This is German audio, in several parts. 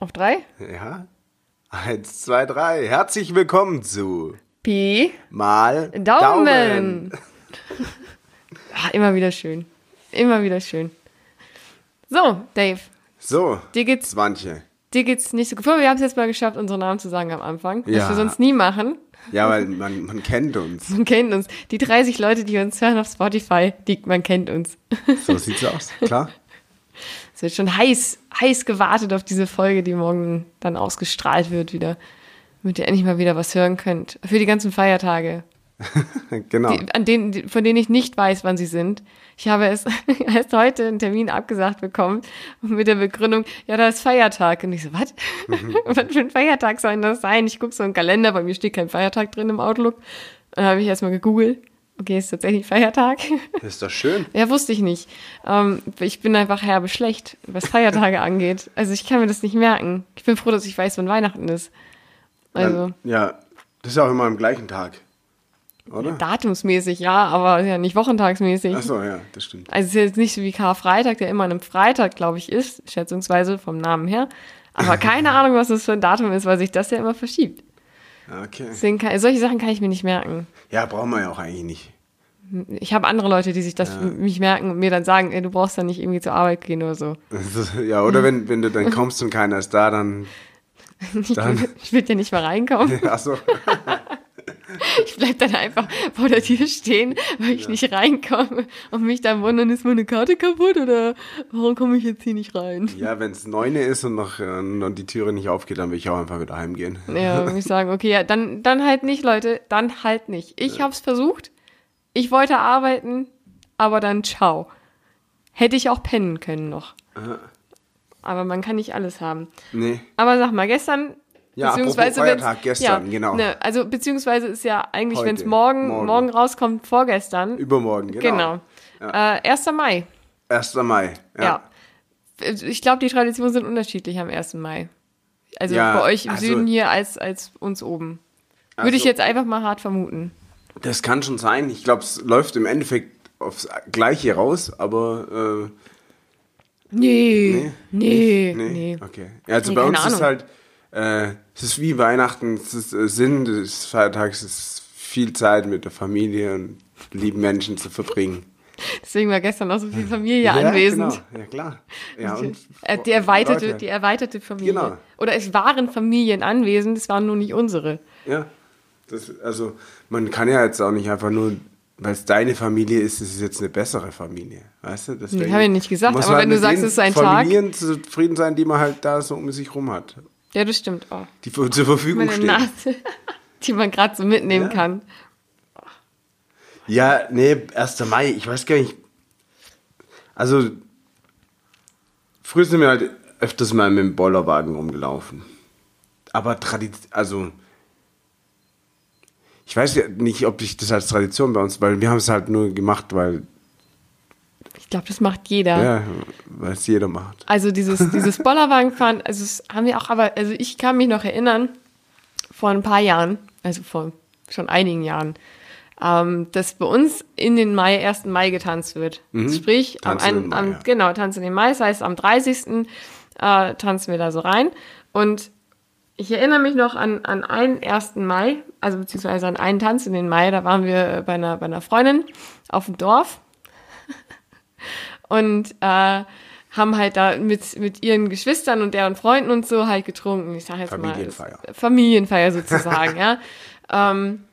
Auf drei? Ja. Eins, zwei, drei. Herzlich willkommen zu Pi. Mal Daumen. Daumen. Ah, immer wieder schön. Immer wieder schön. So, Dave, So, dir geht's, Swantje. dir geht's nicht so gut. Wir haben es jetzt mal geschafft, unseren Namen zu sagen am Anfang. Was Ja. wir sonst nie machen. Ja, weil man, man kennt uns. Man kennt uns. Die 30 Leute, die uns hören auf Spotify, die, man kennt uns. So sieht's aus. Klar. Es wird schon heiß, heiß gewartet auf diese Folge, die morgen dann ausgestrahlt wird wieder. Damit ihr endlich mal wieder was hören könnt. Für die ganzen Feiertage. Genau. Die, an denen, die, von denen ich nicht weiß, wann sie sind. Ich habe es erst heute einen Termin abgesagt bekommen mit der Begründung, ja, da ist Feiertag. Und ich so, was? was für ein Feiertag soll denn das sein? Ich gucke so einen Kalender, bei mir steht kein Feiertag drin im Outlook. Dann habe ich erstmal gegoogelt. Okay, ist tatsächlich Feiertag. Das ist doch schön. Ja, wusste ich nicht. Ähm, ich bin einfach herbe schlecht, was Feiertage angeht. Also ich kann mir das nicht merken. Ich bin froh, dass ich weiß, wann Weihnachten ist. Also ja, das ist auch immer am gleichen Tag. Oder? datumsmäßig, ja, aber ja nicht wochentagsmäßig. Achso, ja, das stimmt. Also es ist jetzt nicht so wie Karfreitag, der immer an einem Freitag, glaube ich, ist, schätzungsweise vom Namen her. Aber keine Ahnung, was das für ein Datum ist, weil sich das ja immer verschiebt. Ja, Okay. Deswegen kann, solche Sachen kann ich mir nicht merken. Ja, brauchen wir ja auch eigentlich nicht. Ich habe andere Leute, die sich das für mich merken und mir dann sagen, ey, du brauchst dann nicht irgendwie zur Arbeit gehen oder so. Ja, oder wenn, wenn du dann kommst und keiner ist da, dann. Ich, Dann- ich will ja nicht mal reinkommen. Achso. Ich bleib dann einfach vor der Tür stehen, weil ich nicht reinkomme und mich dann wundern, ist meine Karte kaputt oder warum komme ich jetzt hier nicht rein? Ja, wenn es neune ist und noch äh, und die Türe nicht aufgeht, dann will ich auch einfach wieder heimgehen. Ja, und ich sagen, okay, ja, dann, dann halt nicht, Leute, dann halt nicht. Ich hab's versucht, ich wollte arbeiten, aber dann ciao. Hätte ich auch pennen können noch. Aber man kann nicht alles haben. Nee. Aber sag mal, gestern, Ja, beziehungsweise Feiertag, gestern, genau. Ne, also beziehungsweise ist ja eigentlich, wenn es morgen, morgen, morgen. rauskommt, vorgestern. Übermorgen, genau. Genau. Äh, 1. Mai. 1. Mai. Ja. Ja. Ich glaube, die Traditionen sind unterschiedlich am 1. Mai. Also Ja, bei euch im also- Süden hier als, als uns oben. Würde ich Also- jetzt einfach mal hart vermuten. Das kann schon sein. Ich glaube, es läuft im Endeffekt aufs Gleiche raus, aber Nee. Nee. äh, nee. Nee. Okay. Ja, also Nee, bei uns ist Ahnung. halt, äh, es ist wie Weihnachten, es ist äh, Sinn des Feiertags, es ist viel Zeit mit der Familie und lieben Menschen zu verbringen. Deswegen war gestern auch so viel Familie anwesend. Genau. Ja, klar. Ja, und Äh, Die erweiterte, Leute. die erweiterte Familie. Genau. Oder es waren Familien anwesend, es waren nur nicht unsere. Ja. Das, also, man kann ja jetzt auch nicht einfach nur, weil es deine Familie ist, ist es jetzt eine bessere Familie. Weißt du? Deswegen hab ich nicht gesagt, aber man wenn du sagst, es ist ein Tag- Familien zufrieden sein, die man halt da so um sich rum hat. Ja, das stimmt. Oh, Die für- zur Verfügung meine stehen. Nase, die man gerade so mitnehmen Ja. kann. Ja, nee, 1. Mai, ich weiß gar nicht. Also, früher sind wir halt öfters mal mit dem Bollerwagen rumgelaufen. Aber Tradition, also, ich weiß ja nicht, ob ich das als Tradition bei uns, weil wir haben es halt nur gemacht, weil, Ich glaube, das macht jeder. ja, weil es jeder macht. Also dieses, dieses Bollerwagenfahren, also das haben wir auch, aber, also ich kann mich noch erinnern, vor ein paar Jahren, also vor schon einigen Jahren, ähm, dass bei uns in den Mai, 1. Mai getanzt wird. Sprich, am, Mhm. Ein, den Mai, am ja. genau, tanzen in den Mai, das heißt am 30. Äh, tanzen wir da so rein. Und ich erinnere mich noch an, an einen 1. Mai, also beziehungsweise an einen Tanz in den Mai, da waren wir bei einer, bei einer Freundin auf dem Dorf und äh, haben halt da mit, mit ihren Geschwistern und deren Freunden und so halt getrunken. Ich sage jetzt Familienfeier. mal. Familienfeier sozusagen, ja. Ähm,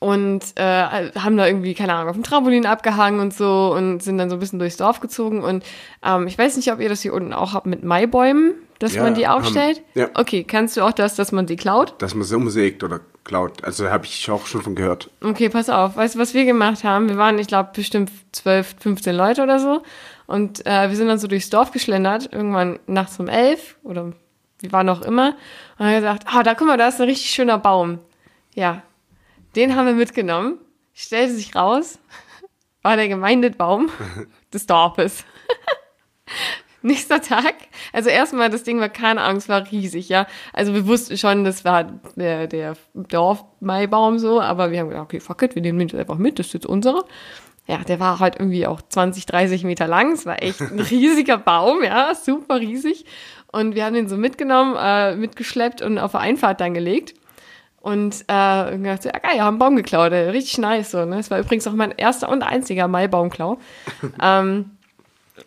und äh, haben da irgendwie, keine Ahnung, auf dem Trampolin abgehangen und so und sind dann so ein bisschen durchs Dorf gezogen. Und ähm, ich weiß nicht, ob ihr das hier unten auch habt mit Maibäumen, dass Ja, man die haben- aufstellt. ja. Okay, kannst du auch das, dass man die klaut? Dass man sie umsägt oder klaut. Also, habe ich auch schon von gehört. Okay, pass auf. Weißt du, was wir gemacht haben? Wir waren, ich glaube, bestimmt 12, 15 Leute oder so. Und äh, wir sind dann so durchs Dorf geschlendert, irgendwann nachts um elf oder wie war noch immer. Und haben gesagt, ah, da guck mal, da ist ein richtig schöner Baum. Ja, den haben wir mitgenommen. Stellte sich raus, war der Gemeindebaum des Dorfes. Nächster Tag, also erstmal, das Ding war keine Ahnung, es war riesig, ja. Also wir wussten schon, das war der, der Dorfmaibaum so, aber wir haben gedacht, okay, fuck it, wir nehmen den einfach mit, das ist jetzt unsere. ja, der war halt irgendwie auch 20, 30 Meter lang. Es war echt ein riesiger Baum, ja, super riesig. Und wir haben den so mitgenommen, äh, mitgeschleppt und auf der Einfahrt dann gelegt. Und äh, gedacht, ja geil, haben einen Baum geklaut, richtig nice so. Ne? Es war übrigens auch mein erster und einziger Maibaumklau. ähm,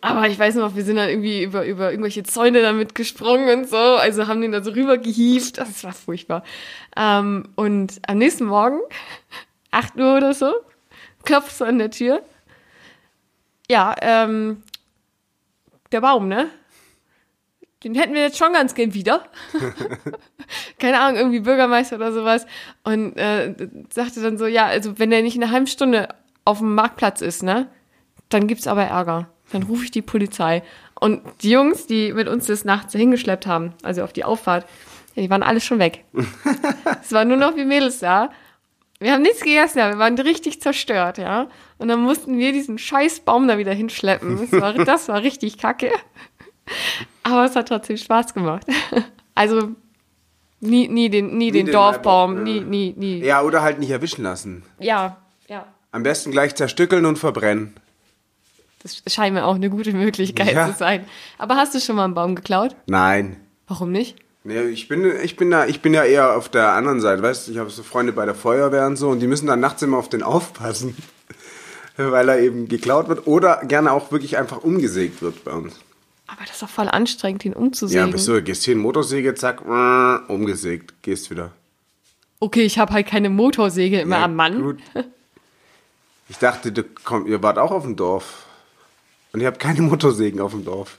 aber ich weiß noch, wir sind dann irgendwie über, über irgendwelche Zäune damit gesprungen und so. Also haben den da so rüber gehievt. Das war furchtbar. Ähm, und am nächsten Morgen, 8 Uhr oder so, klopft so an der Tür. Ja, ähm, der Baum, ne? Den hätten wir jetzt schon ganz gern wieder. Keine Ahnung, irgendwie Bürgermeister oder sowas. Und äh, sagte dann so, ja, also wenn der nicht in einer halben Stunde auf dem Marktplatz ist, ne, dann gibt's aber Ärger. Dann rufe ich die Polizei. Und die Jungs, die mit uns das nachts hingeschleppt haben, also auf die Auffahrt, die waren alle schon weg. es waren nur noch wir Mädels da. Wir haben nichts gegessen, ja. wir waren richtig zerstört, ja. Und dann mussten wir diesen scheiß Baum da wieder hinschleppen. Das war, das war richtig kacke. Aber es hat trotzdem Spaß gemacht. Also nie, nie den, nie, Nie den, den Dorfbaum, Maibaum, nie, ja. nie, nie. Ja, oder halt nicht erwischen lassen. Ja, ja. Am besten gleich zerstückeln und verbrennen. Das scheint mir auch eine gute Möglichkeit Ja. zu sein. Aber hast du schon mal einen Baum geklaut? Nein. Warum nicht? Nee, ich bin, ich bin da, ich bin ja eher auf der anderen Seite, weißt du, ich habe so Freunde bei der Feuerwehr und so und die müssen dann nachts immer auf den aufpassen, weil er eben geklaut wird oder gerne auch wirklich einfach umgesägt wird bei uns. Aber das ist doch voll anstrengend, ihn Ja, umzusägen. bist du, gehst hin, Motorsäge, zack, umgesägt, gehst wieder. okay, ich habe halt keine Motorsäge immer Ja, am Mann. Gut. Ich dachte, du komm, ihr wart auch auf dem Dorf. Und ihr habt keine Motorsägen auf dem Dorf.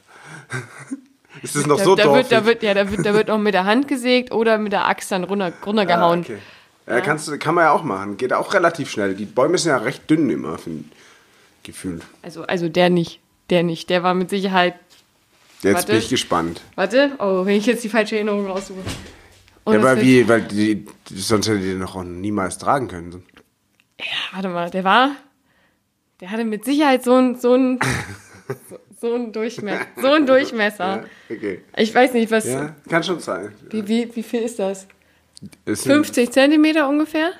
Ist das noch Da, so da, dorfig? wird, da, wird, ja, da, wird, da wird auch mit der Hand gesägt oder mit der Axt dann runter, runtergehauen. Ah, okay. Ja, kannst, kann man ja auch machen. Geht auch relativ schnell. Die Bäume sind ja recht dünn immer, gefühlt. Also, also der nicht. Der nicht. Der war mit Sicherheit. Jetzt Warte. bin ich gespannt. Warte, oh, wenn ich jetzt die falsche Erinnerung raussuche. Oh, Ja, weil, wie, weil die, sonst hätte die den noch niemals tragen können. Ja, warte mal, der war. Der hatte mit Sicherheit so ein, so ein, so, so ein Durchmesser. So ein Durchmesser. Ja, okay. Ich weiß nicht, was. Ja, kann schon sein. Wie, wie, wie viel ist das? Sind- 50 Zentimeter ungefähr?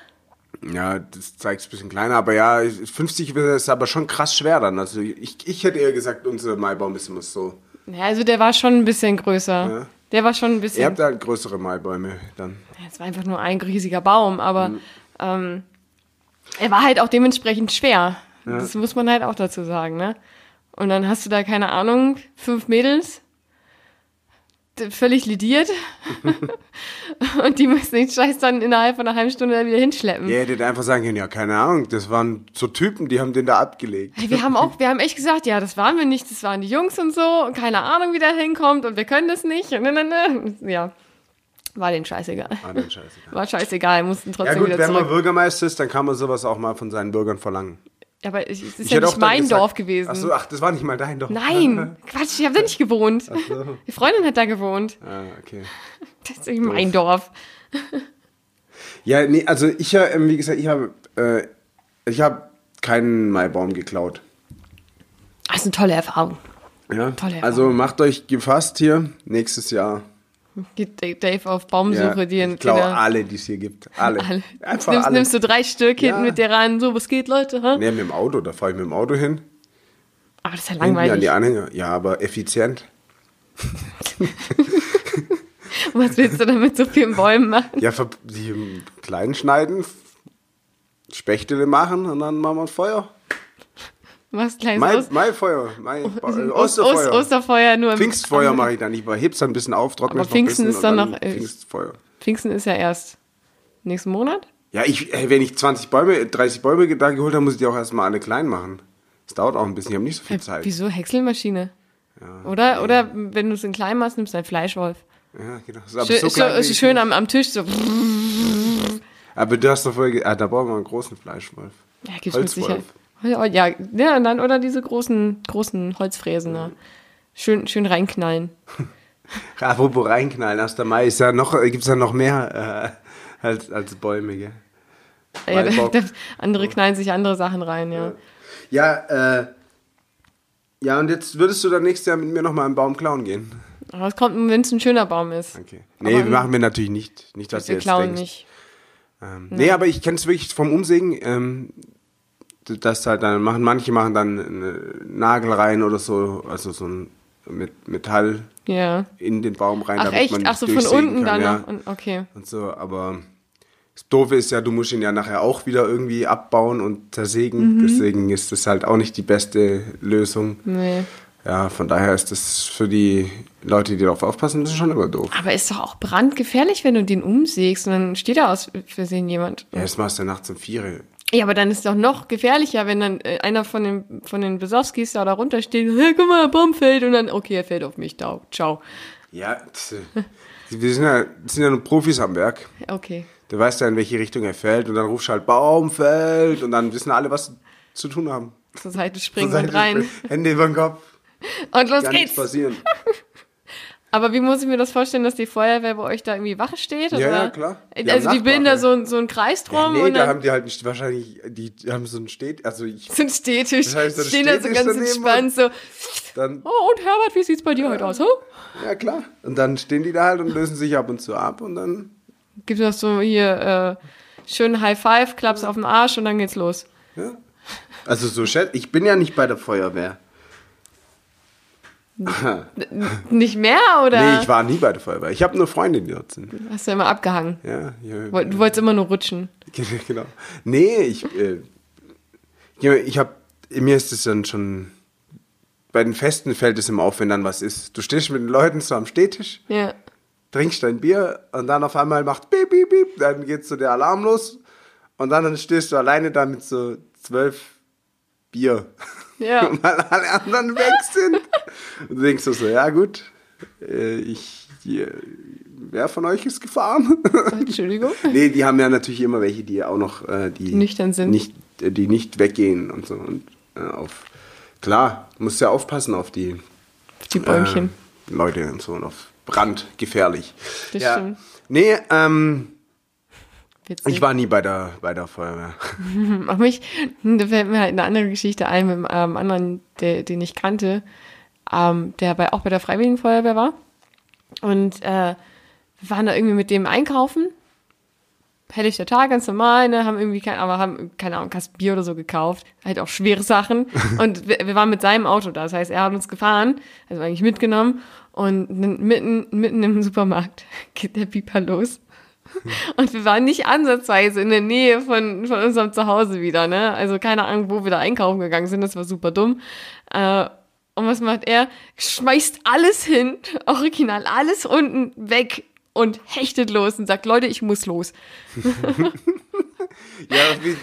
Ja, das zeigt es ein bisschen kleiner, aber ja, 50 ist aber schon krass schwer dann. Also ich, ich hätte eher gesagt, unser Maibaum ist immer so. Ja, also der war schon ein bisschen größer. Ja. Der war schon ein Ihr bisschen. habt halt größere Maibäume dann. Es war einfach nur ein riesiger Baum, aber Mhm. ähm, er war halt auch dementsprechend schwer. Das muss man halt auch dazu sagen, ne? Und dann hast du da, keine Ahnung, fünf Mädels, völlig lidiert. und die müssen den Scheiß dann innerhalb von einer halben Stunde wieder hinschleppen. Ihr hättet einfach sagen können, ja, keine Ahnung, das waren so Typen, die haben den da abgelegt. Hey, wir haben auch, wir haben echt gesagt, ja, das waren wir nicht, das waren die Jungs und so und keine Ahnung, wie der hinkommt und wir können das nicht. Und. Ja, war denen scheißegal. Ah, dann scheißegal. War scheißegal, mussten Ja trotzdem gut, wieder wenn man zurück. Bürgermeister ist, dann kann man sowas auch mal von seinen Bürgern verlangen. Ja, aber es ist Ich ja nicht mein Dorf gewesen. Ach so, ach, das war nicht mal dein Dorf. Nein, Quatsch, ich habe da nicht gewohnt. so. Die Freundin hat da gewohnt. Ah, okay. Das ist nicht mein Dorf. Ja, nee, also ich, ja, ähm, wie gesagt, ich habe äh, ich habe keinen Maibaum geklaut. Das ist eine tolle Erfahrung. Ja? Tolle Erfahrung. also macht euch gefasst hier, nächstes Jahr. Geht Dave auf Baumsuche, Ja, die ich die glaube da- alle, die es hier gibt. Alle. alle. Einfach nimmst, alle. nimmst du drei Stück hinten Ja. mit dir rein, so, was geht, Leute? Ha? Nee, mit dem Auto, da fahre ich mit dem Auto hin. Aber das ist ja langweilig. die Anhänger. Ja, aber effizient. Was willst du damit so vielen Bäumen machen? Ja, die ähm, klein schneiden, Spechtele machen und dann machen wir Feuer. Was kleines Mai, Ost Maifeuer, Mai, Ost Osterfeuer. Ost Osterfeuer nur im Pfingstfeuer mache ich dann. Ich heb's dann ein bisschen auf, trockne Aber es Pfingsten ist und dann noch- äh, Pfingstfeuer. Pfingsten ist ja erst nächsten Monat. Ja, ich, ey, wenn ich 20 Bäume, 30 Bäume da geholt habe, muss ich die auch erstmal alle klein machen. Das dauert auch ein bisschen, ich habe nicht so viel Zeit. Wieso? Häckselmaschine. Oder, oder wenn du es in klein machst, nimmst du einen Fleischwolf. Ja, genau. Das ist aber Schön, so so, klein, schön am, am Tisch so. Aber du hast doch vorher, ah, da brauchen wir einen großen Fleischwolf. Ja, gibt's mit Holzwolf. Sicherheit. Ja, ja, und dann oder diese großen, großen Holzfräsen. Ne? Schön, schön reinknallen. Apropos reinknallen, 1. Mai ist ja noch, gibt's ja noch mehr äh, als, als Bäume, gell? Ja, Waldbock. da, andere knallen sich andere Sachen rein, ja. Ja, äh, ja, und jetzt würdest du dann nächstes Jahr mit mir nochmal einen Baum klauen gehen? Aber es kommt, wenn es ein schöner Baum ist. Okay. Nee, Aber- machen wir natürlich nicht. Nicht, dass Wir jetzt klauen denkst. nicht. Ähm, nee, aber ich kenne es wirklich vom Umsägen. Ähm, das halt dann machen, manche machen dann einen Nagel rein oder so, also so ein mit Metall Ja. in den Baum rein, Ach damit echt? man Ach so, von unten kann, dann ja. Und, okay. und so, aber das Doofe ist ja, du musst ihn ja nachher auch wieder irgendwie abbauen und zersägen, Mhm. deswegen ist das halt auch nicht die beste Lösung. Nee. Ja, von daher ist das für die Leute, die darauf aufpassen, das ist schon immer doof. Aber ist doch auch brandgefährlich, wenn du den umsägst und dann steht da aus Versehen jemand. Ja, das machst du nachts um vier. Ja, aber dann ist es doch noch gefährlicher, wenn dann äh, einer von den, von den Besowskis da, da runter steht, hey, guck mal, der Baum fällt und dann, okay, er fällt auf mich, da, ciao. Ja, äh, wir sind ja, sind ja nur Profis am Werk. Okay. Du weißt ja, in welche Richtung er fällt und dann rufst du halt Baum fällt und dann wissen alle, was zu tun haben. Zur Seite springen Zur und Seite rein. springen, Hände über den Kopf, Und los kann geht's. nichts passieren. Aber wie muss ich mir das vorstellen, dass die Feuerwehr bei euch da irgendwie Wache steht? Ja, oder? ja, klar. Die also die bilden da so, so einen Kreis Ja, drum nee, und da haben die halt nicht, wahrscheinlich, die haben so ein Steht, also ich, sind stetisch, Das heißt, dann stehen da so ganz entspannt so, dann, oh und Herbert, wie sieht's bei dir heute aus? Huh? ja klar. Und dann stehen die da halt und lösen sich ab und zu ab und dann, Gibt noch so hier äh, schön High Five, Klaps auf den Arsch und dann geht's los. ja. Also so, schätz- ich bin ja nicht bei der Feuerwehr. Nicht mehr oder Nee, ich war nie bei der Feuerwehr. Ich habe nur Freunde, die dort sind. hast du immer abgehangen? Ja, ja, Du wolltest immer nur rutschen. genau. Nee, ich, äh, ich habe, mir ist es dann schon, bei den Festen fällt es immer auf, wenn dann was ist. Du stehst mit den Leuten so am Stehtisch, Ja. trinkst dein Bier und dann auf einmal macht piep, piep, piep, dann geht so der Alarm los und dann stehst du alleine da mit so zwölf Bier. Ja. Weil alle anderen weg sind. Und du denkst du so, ja gut, äh, ich, wer von euch ist gefahren? Entschuldigung. nee, die haben ja natürlich immer welche, die auch noch, äh, die, nüchtern sind. Nicht, äh, die nicht weggehen und so. Und auf, klar, musst ja aufpassen auf die Die Bäumchen. äh, Leute und so und auf Brand, gefährlich. Das ja. stimmt. Nee, ähm, Witzig. ich war nie bei der, bei der Feuerwehr. Mach mich, da fällt mir halt eine andere Geschichte ein mit einem ähm, anderen, der, den ich kannte, ähm, der bei, auch bei der Freiwilligen Feuerwehr war. Und äh, wir waren da irgendwie mit dem einkaufen. Helllichter Tag, ganz normal, ne, haben irgendwie kein, aber haben, keine Ahnung, Kasten Bier oder so gekauft. Halt auch schwere Sachen. Und wir, wir waren mit seinem Auto da. Das heißt, er hat uns gefahren, also eigentlich mitgenommen. Und mitten, mitten im Supermarkt geht der Pieper los. Und wir waren nicht ansatzweise in der Nähe von, von unserem Zuhause wieder, ne? Also keine Ahnung, wo wir da einkaufen gegangen sind, das war super dumm. Äh, und was macht er? Schmeißt alles hin, original, alles unten weg und hechtet los und sagt, Leute, ich muss los. Ja, wie,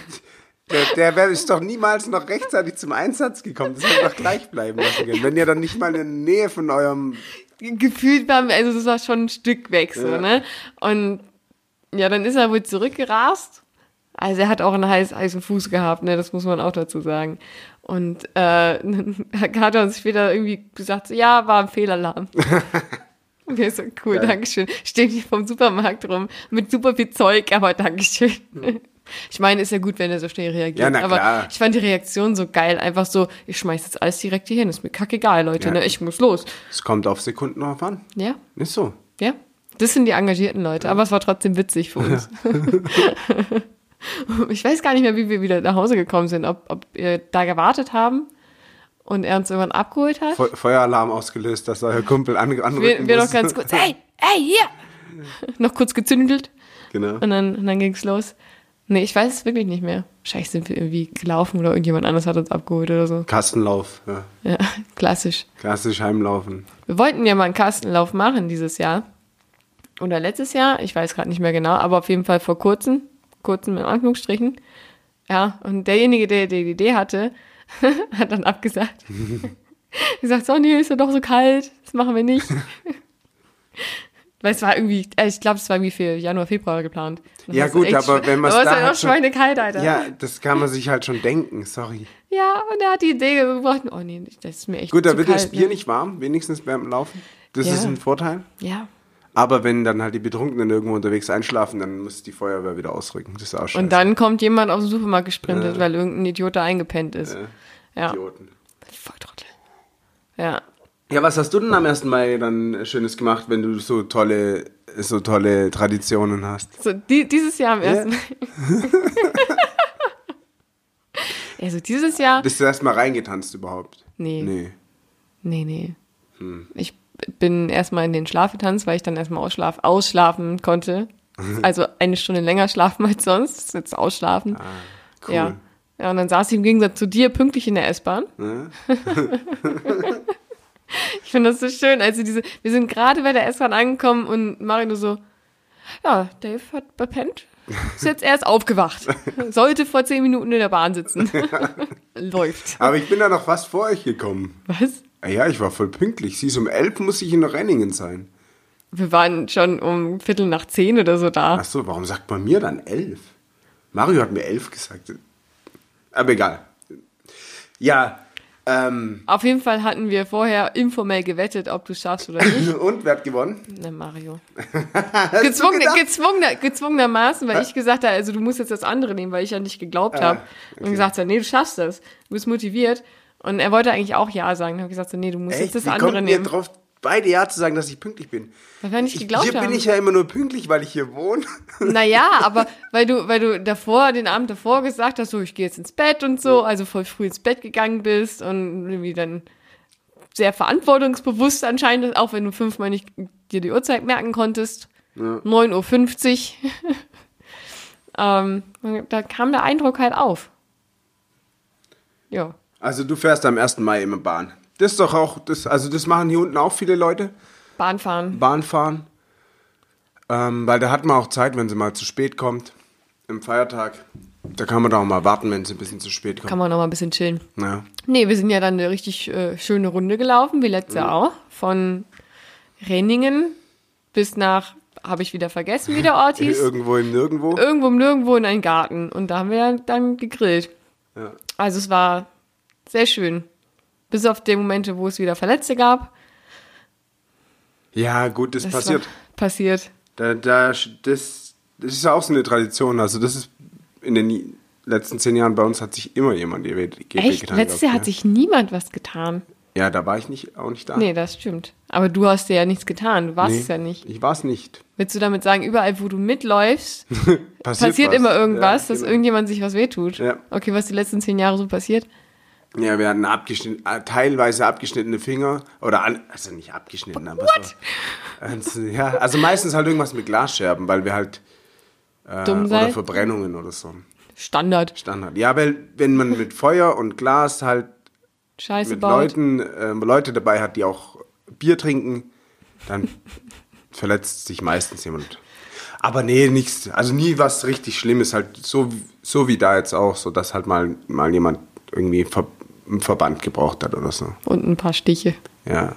der, der wäre ist doch niemals noch rechtzeitig zum Einsatz gekommen. Das hätte doch gleich bleiben lassen können. Wenn ihr dann nicht mal in der Nähe von eurem. Gefühlt waren wir, also das war schon ein Stück weg, so, Ja. ne? Und ja, dann ist er wohl zurückgerast. Also er hat auch einen heiß, heißen Fuß gehabt, ne? Das muss man auch dazu sagen. Und äh, dann hat er uns später irgendwie gesagt, so, ja, war ein Fehlalarm. Und wir so, cool, Geil. Dankeschön. Stehen hier vom Supermarkt rum mit super viel Zeug, aber Dankeschön. Ich meine, ist ja gut, wenn er so schnell reagiert. Ja, na aber klar. ich fand die Reaktion so geil. Einfach so, ich schmeiß jetzt alles direkt hier hin. Ist mir kackegal, Leute, Ja. ne? Ich muss los. Es kommt auf Sekunden drauf an. Ja, Ist so. ja. Das sind die engagierten Leute, aber es war trotzdem witzig für uns. ich weiß gar nicht mehr, wie wir wieder nach Hause gekommen sind, ob, ob wir da gewartet haben und er uns irgendwann abgeholt hat. Fe Feueralarm ausgelöst, dass euer Kumpel an anrücken Wir, wir noch ganz kurz, hey, hey, hier! noch kurz gezündelt Genau. und dann, und dann ging's los. Nee, ich weiß es wirklich nicht mehr. Wahrscheinlich sind wir irgendwie gelaufen oder irgendjemand anders hat uns abgeholt oder so. Kastenlauf. Ja. Ja, klassisch. Klassisch heimlaufen. Wir wollten ja mal einen Kastenlauf machen dieses Jahr. Oder letztes Jahr, ich weiß gerade nicht mehr genau, aber auf jeden Fall vor kurzem, kurzem in Anführungsstrichen. Ja, und derjenige, der, die Idee hatte, hat dann abgesagt. gesagt, so, nee, ist ja doch so kalt, das machen wir nicht. Weil es war irgendwie, äh, ich glaube, es war wie für Januar, Februar geplant. Ja das ist gut, aber wenn Aber es da halt auch schon- schweinekalt, Alter. Ja, das kann man sich halt schon denken, sorry. Ja, und er hat die Idee gebracht, oh nee, das ist mir echt Gut, da wird kalt, das Bier ne? nicht warm, wenigstens beim Laufen. Das Ja. ist ein Vorteil. Ja, Aber wenn dann halt die Betrunkenen irgendwo unterwegs einschlafen, dann muss die Feuerwehr wieder ausrücken. Das ist auch scheiße. Und dann kommt jemand aus dem Supermarkt gesprintet, weil irgendein Idiot da eingepennt ist. Äh, Ja. Idioten. Volltrottel. Ja. Ja, was hast du denn am 1. Mai dann Schönes gemacht, wenn du so tolle, so tolle Traditionen hast? So, die, dieses Jahr am Ja. ersten. Also dieses Jahr. Bist du erst mal reingetanzt überhaupt? Nee. Nee. Nee, nee. Hm. Ich bin erstmal in den Schlaf getanzt, weil ich dann erstmal ausschlaf, ausschlafen konnte. Also eine Stunde länger schlafen als sonst. Jetzt ausschlafen. Ah, cool. Ja. Ja, und dann saß ich im Gegensatz zu dir pünktlich in der S-Bahn. Ne? Ich finde das so schön. Also diese, wir sind gerade bei der S-Bahn angekommen und Mario so, ja, Dave hat bepennt. Ist jetzt erst aufgewacht. Sollte vor zehn Minuten in der Bahn sitzen. Läuft. Aber ich bin da noch fast vor euch gekommen. Was? Ah Ja, ich war voll pünktlich. Siehst um elf muss ich in Renningen sein. Wir waren schon um Viertel nach zehn oder so da. Ach so, warum sagt man mir dann elf? Mario hat mir elf gesagt. Aber egal. Ja, ähm, Auf jeden Fall hatten wir vorher informell gewettet, ob du es schaffst oder nicht. und wer hat gewonnen? Na, Mario. Gezwungen, gezwungener, gezwungenermaßen, weil ich gesagt habe, also du musst jetzt das andere nehmen, weil ich ja nicht geglaubt Ah, habe. Und gesagt habe, nee, du schaffst das. Du bist motiviert. Und er wollte eigentlich auch Ja sagen. Dann habe ich gesagt, so, nee, du musst Echt? jetzt das Wie andere kommt ihr nehmen. drauf, beide Ja zu sagen, dass ich pünktlich bin? Weil wir nicht Ich, geglaubt hier haben. bin ich ja immer nur pünktlich, weil ich hier wohne. Naja, aber weil du, weil du davor, den Abend davor gesagt hast, so, ich gehe jetzt ins Bett und so, also voll früh ins Bett gegangen bist und irgendwie dann sehr verantwortungsbewusst anscheinend, auch wenn du fünfmal nicht dir die Uhrzeit merken konntest. 9.50 Uhr. ähm, da kam der Eindruck halt auf. Ja. Also du fährst am 1. Mai immer Bahn. Das ist doch auch, das, also das machen hier unten auch viele Leute. Bahnfahren. Bahn fahren. Ähm, weil da hat man auch Zeit, wenn sie mal zu spät kommt. Im Feiertag. Da kann man da auch mal warten, wenn sie ein bisschen zu spät kommt. Kann man noch mal ein bisschen chillen. Ja. Nee, wir sind ja dann eine richtig äh, schöne Runde gelaufen, wie letztes Jahr auch. Von Renningen bis nach, habe ich wieder vergessen, wie der Ort hieß. Irgendwo im Nirgendwo. Irgendwo im Nirgendwo in einen Garten. Und da haben wir dann gegrillt. Ja. Also es war sehr schön. Bis auf die Momente, wo es wieder Verletzte gab. ja, gut, das, Das passiert. Passiert. Da, da, das, das ist ja auch so eine Tradition. Also das ist in den letzten zehn Jahren bei uns hat sich immer jemand Weh Echt? Letztes Jahr hat sich niemand was getan. Ja, da war ich nicht, auch nicht da. Nee, das stimmt. Aber du hast dir ja nichts getan. Du warst Nee, es ja nicht. Ich war es nicht. Willst du damit sagen, überall, wo du mitläufst, Passiert, passiert immer irgendwas, ja, dass genau. irgendjemand sich was wehtut? Ja. Okay, was die letzten zehn Jahre so passiert? Ja, wir hatten abgeschnitten, äh, teilweise abgeschnittene Finger. Oder an, also nicht abgeschnitten, aber so. Ja, also meistens halt irgendwas mit Glasscherben, weil wir halt. Äh, Dumm oder seid? Verbrennungen oder so. Standard. Standard. Ja, weil wenn man mit Feuer und Glas halt Scheiße mit baut. Leuten, äh, Leute dabei hat, die auch Bier trinken, dann verletzt sich meistens jemand. Aber nee, nichts, also nie was richtig Schlimmes, halt so, so wie da jetzt auch, so dass halt mal, mal jemand irgendwie ver einen Verband gebraucht hat oder so. Und ein paar Stiche. Ja.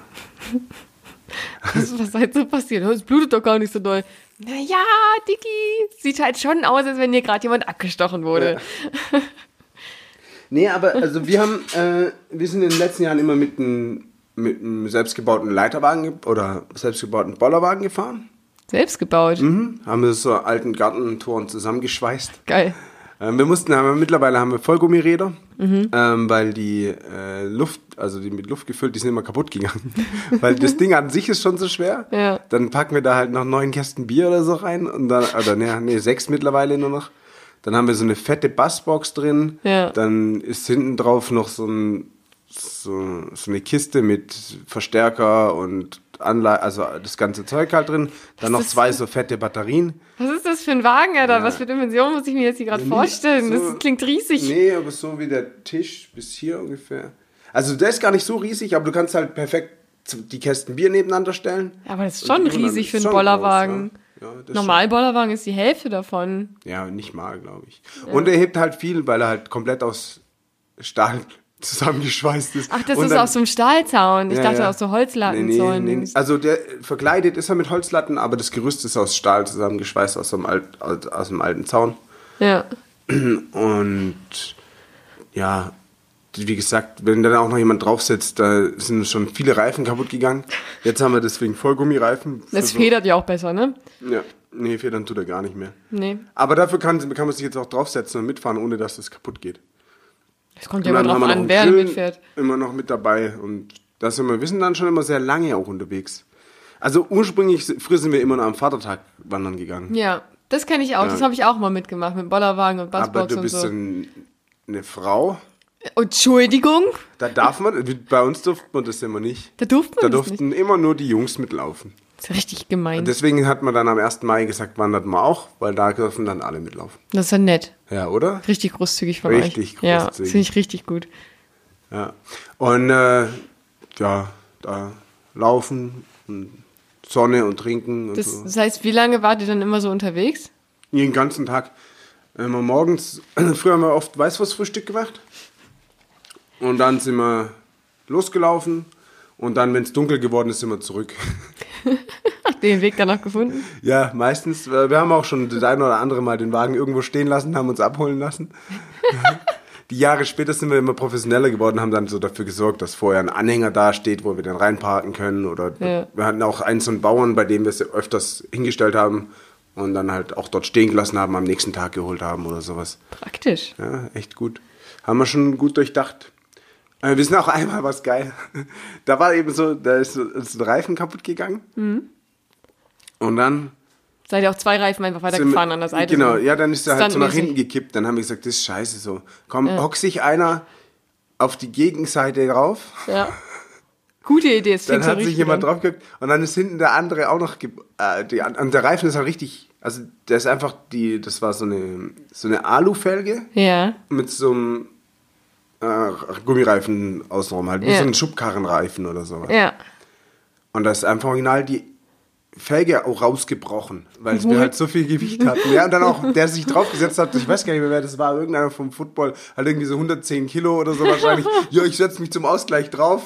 Was, was halt so passiert? Es blutet doch gar nicht so doll. Naja, Dicky, sieht halt schon aus, als wenn dir gerade jemand abgestochen wurde. Nee, aber also wir haben, äh, wir sind in den letzten Jahren immer mit einem mit einem selbstgebauten Leiterwagen ge- oder selbstgebauten Bollerwagen gefahren. Selbst gebaut. Mhm. Haben wir so alten Gartentoren zusammengeschweißt. Geil. Ähm, wir mussten, aber mittlerweile haben wir Vollgummiräder, ähm, weil die äh, Luft, also die mit Luft gefüllt, die sind immer kaputt gegangen. weil das Ding an sich ist schon so schwer. Ja. Dann packen wir da halt noch neun Kästen Bier oder so rein und dann, oder nee, nee, sechs mittlerweile nur noch. Dann haben wir so eine fette Bassbox drin. Ja. Dann ist hinten drauf noch so, ein, so, so eine Kiste mit Verstärker und Anlage, also das ganze Zeug halt drin. Dann noch zwei so fette Batterien. Was ist das für ein Wagen, Alter? Was für Dimensionen muss ich mir jetzt hier gerade vorstellen? so- das klingt riesig. Nee, aber so wie der Tisch bis hier ungefähr. Also der ist gar nicht so riesig, aber du kannst halt perfekt die Kästen Bier nebeneinander stellen. Aber das ist schon riesig für einen Bollerwagen. groß, ja. Ja, das Normal Bollerwagen ist die Hälfte davon. Ja, nicht mal, glaube ich. Und er hebt halt viel, weil er halt komplett aus Stahl zusammengeschweißt ist. Ach, das Und ist dann- aus so einem Stahlzaun. Ich Ja, dachte ja. aus so Holzlatten Nee, sollen. nee, nee. Also der verkleidet ist er mit Holzlatten, aber das Gerüst ist aus Stahl zusammengeschweißt aus dem, Alt, aus, dem alten Zaun. Ja. Und ja, wie gesagt, wenn dann auch noch jemand drauf sitzt, da sind schon viele Reifen kaputt gegangen. Jetzt haben wir deswegen Vollgummireifen. Das so- federt ja auch besser, ne? Ja, nee, federn tut er gar nicht mehr. Nee. Aber dafür kann, kann man sich jetzt auch draufsetzen und mitfahren, ohne dass das kaputt geht. Es kommt ja immer drauf noch an, wer mitfährt. Immer noch mit dabei. Und das sind wir, wir sind dann schon immer sehr lange auch unterwegs. Also ursprünglich, früher sind wir immer nur am Vatertag wandern gegangen. Ja, das kenne ich auch. Das Ja. habe ich auch mal mitgemacht mit Bollerwagen und Aber Bassbox du und bist so. eine Frau. Entschuldigung, Da darf man, bei uns durfte man das immer nicht. da durfte Da man das nicht. durften immer nur die Jungs mitlaufen. Das ist richtig gemein. Deswegen hat man dann am 1. Mai gesagt, wandert mal auch, weil da dürfen dann alle mitlaufen. Das ist ja nett. Ja, oder? Richtig großzügig von Richtig euch. Ja, großzügig. finde ich richtig gut. Ja. Und äh, ja, da laufen, und Sonne und trinken und Das, so. das heißt, wie lange wart ihr dann immer so unterwegs? Den ganzen Tag. Immer morgens, früher haben wir oft Weißwurstfrühstück gemacht. Und dann sind wir losgelaufen. Und dann, wenn es dunkel geworden ist, sind wir zurück. Den Weg danach gefunden? Ja, meistens. äh, Wir haben auch schon das ein oder andere Mal den Wagen irgendwo stehen lassen, haben uns abholen lassen. Die Jahre später sind wir immer professioneller geworden, haben dann so dafür gesorgt, dass vorher ein Anhänger da steht, wo wir dann reinparken können. Oder Ja. wir hatten auch einen so einen Bauern, bei dem wir es öfters hingestellt haben und dann halt auch dort stehen gelassen haben, am nächsten Tag geholt haben oder sowas. Praktisch. Ja, echt gut. Haben wir schon gut durchdacht. Wir sind auch einmal was geil. Da war eben so, da ist, ist ein Reifen kaputt gegangen. Mhm. Und dann Seid ihr auch zwei Reifen einfach weitergefahren an der Seite? Genau, so? ja, dann ist er halt so nach hinten gekippt. Dann haben wir gesagt, das ist scheiße so. Komm, Ja. hock sich einer auf die Gegenseite drauf. Ja. Gute Idee, das Dann hat sich jemand an. drauf geguckt und dann ist hinten der andere auch noch. Äh, die, und der Reifen ist halt richtig. Also, der ist einfach die. Das war so eine, so eine Alufelge Ja. mit so einem äh, Gummireifen außenrum, halt wie Ja. so ein Schubkarrenreifen oder sowas. Ja. Und da ist einfach original die Felge auch rausgebrochen, weil wir What? halt so viel Gewicht hatten. Ja, und dann auch, der sich draufgesetzt hat, ich weiß gar nicht mehr, wer das war, irgendeiner vom Football, halt irgendwie so 110 Kilo oder so wahrscheinlich. ja, ich setze mich zum Ausgleich drauf.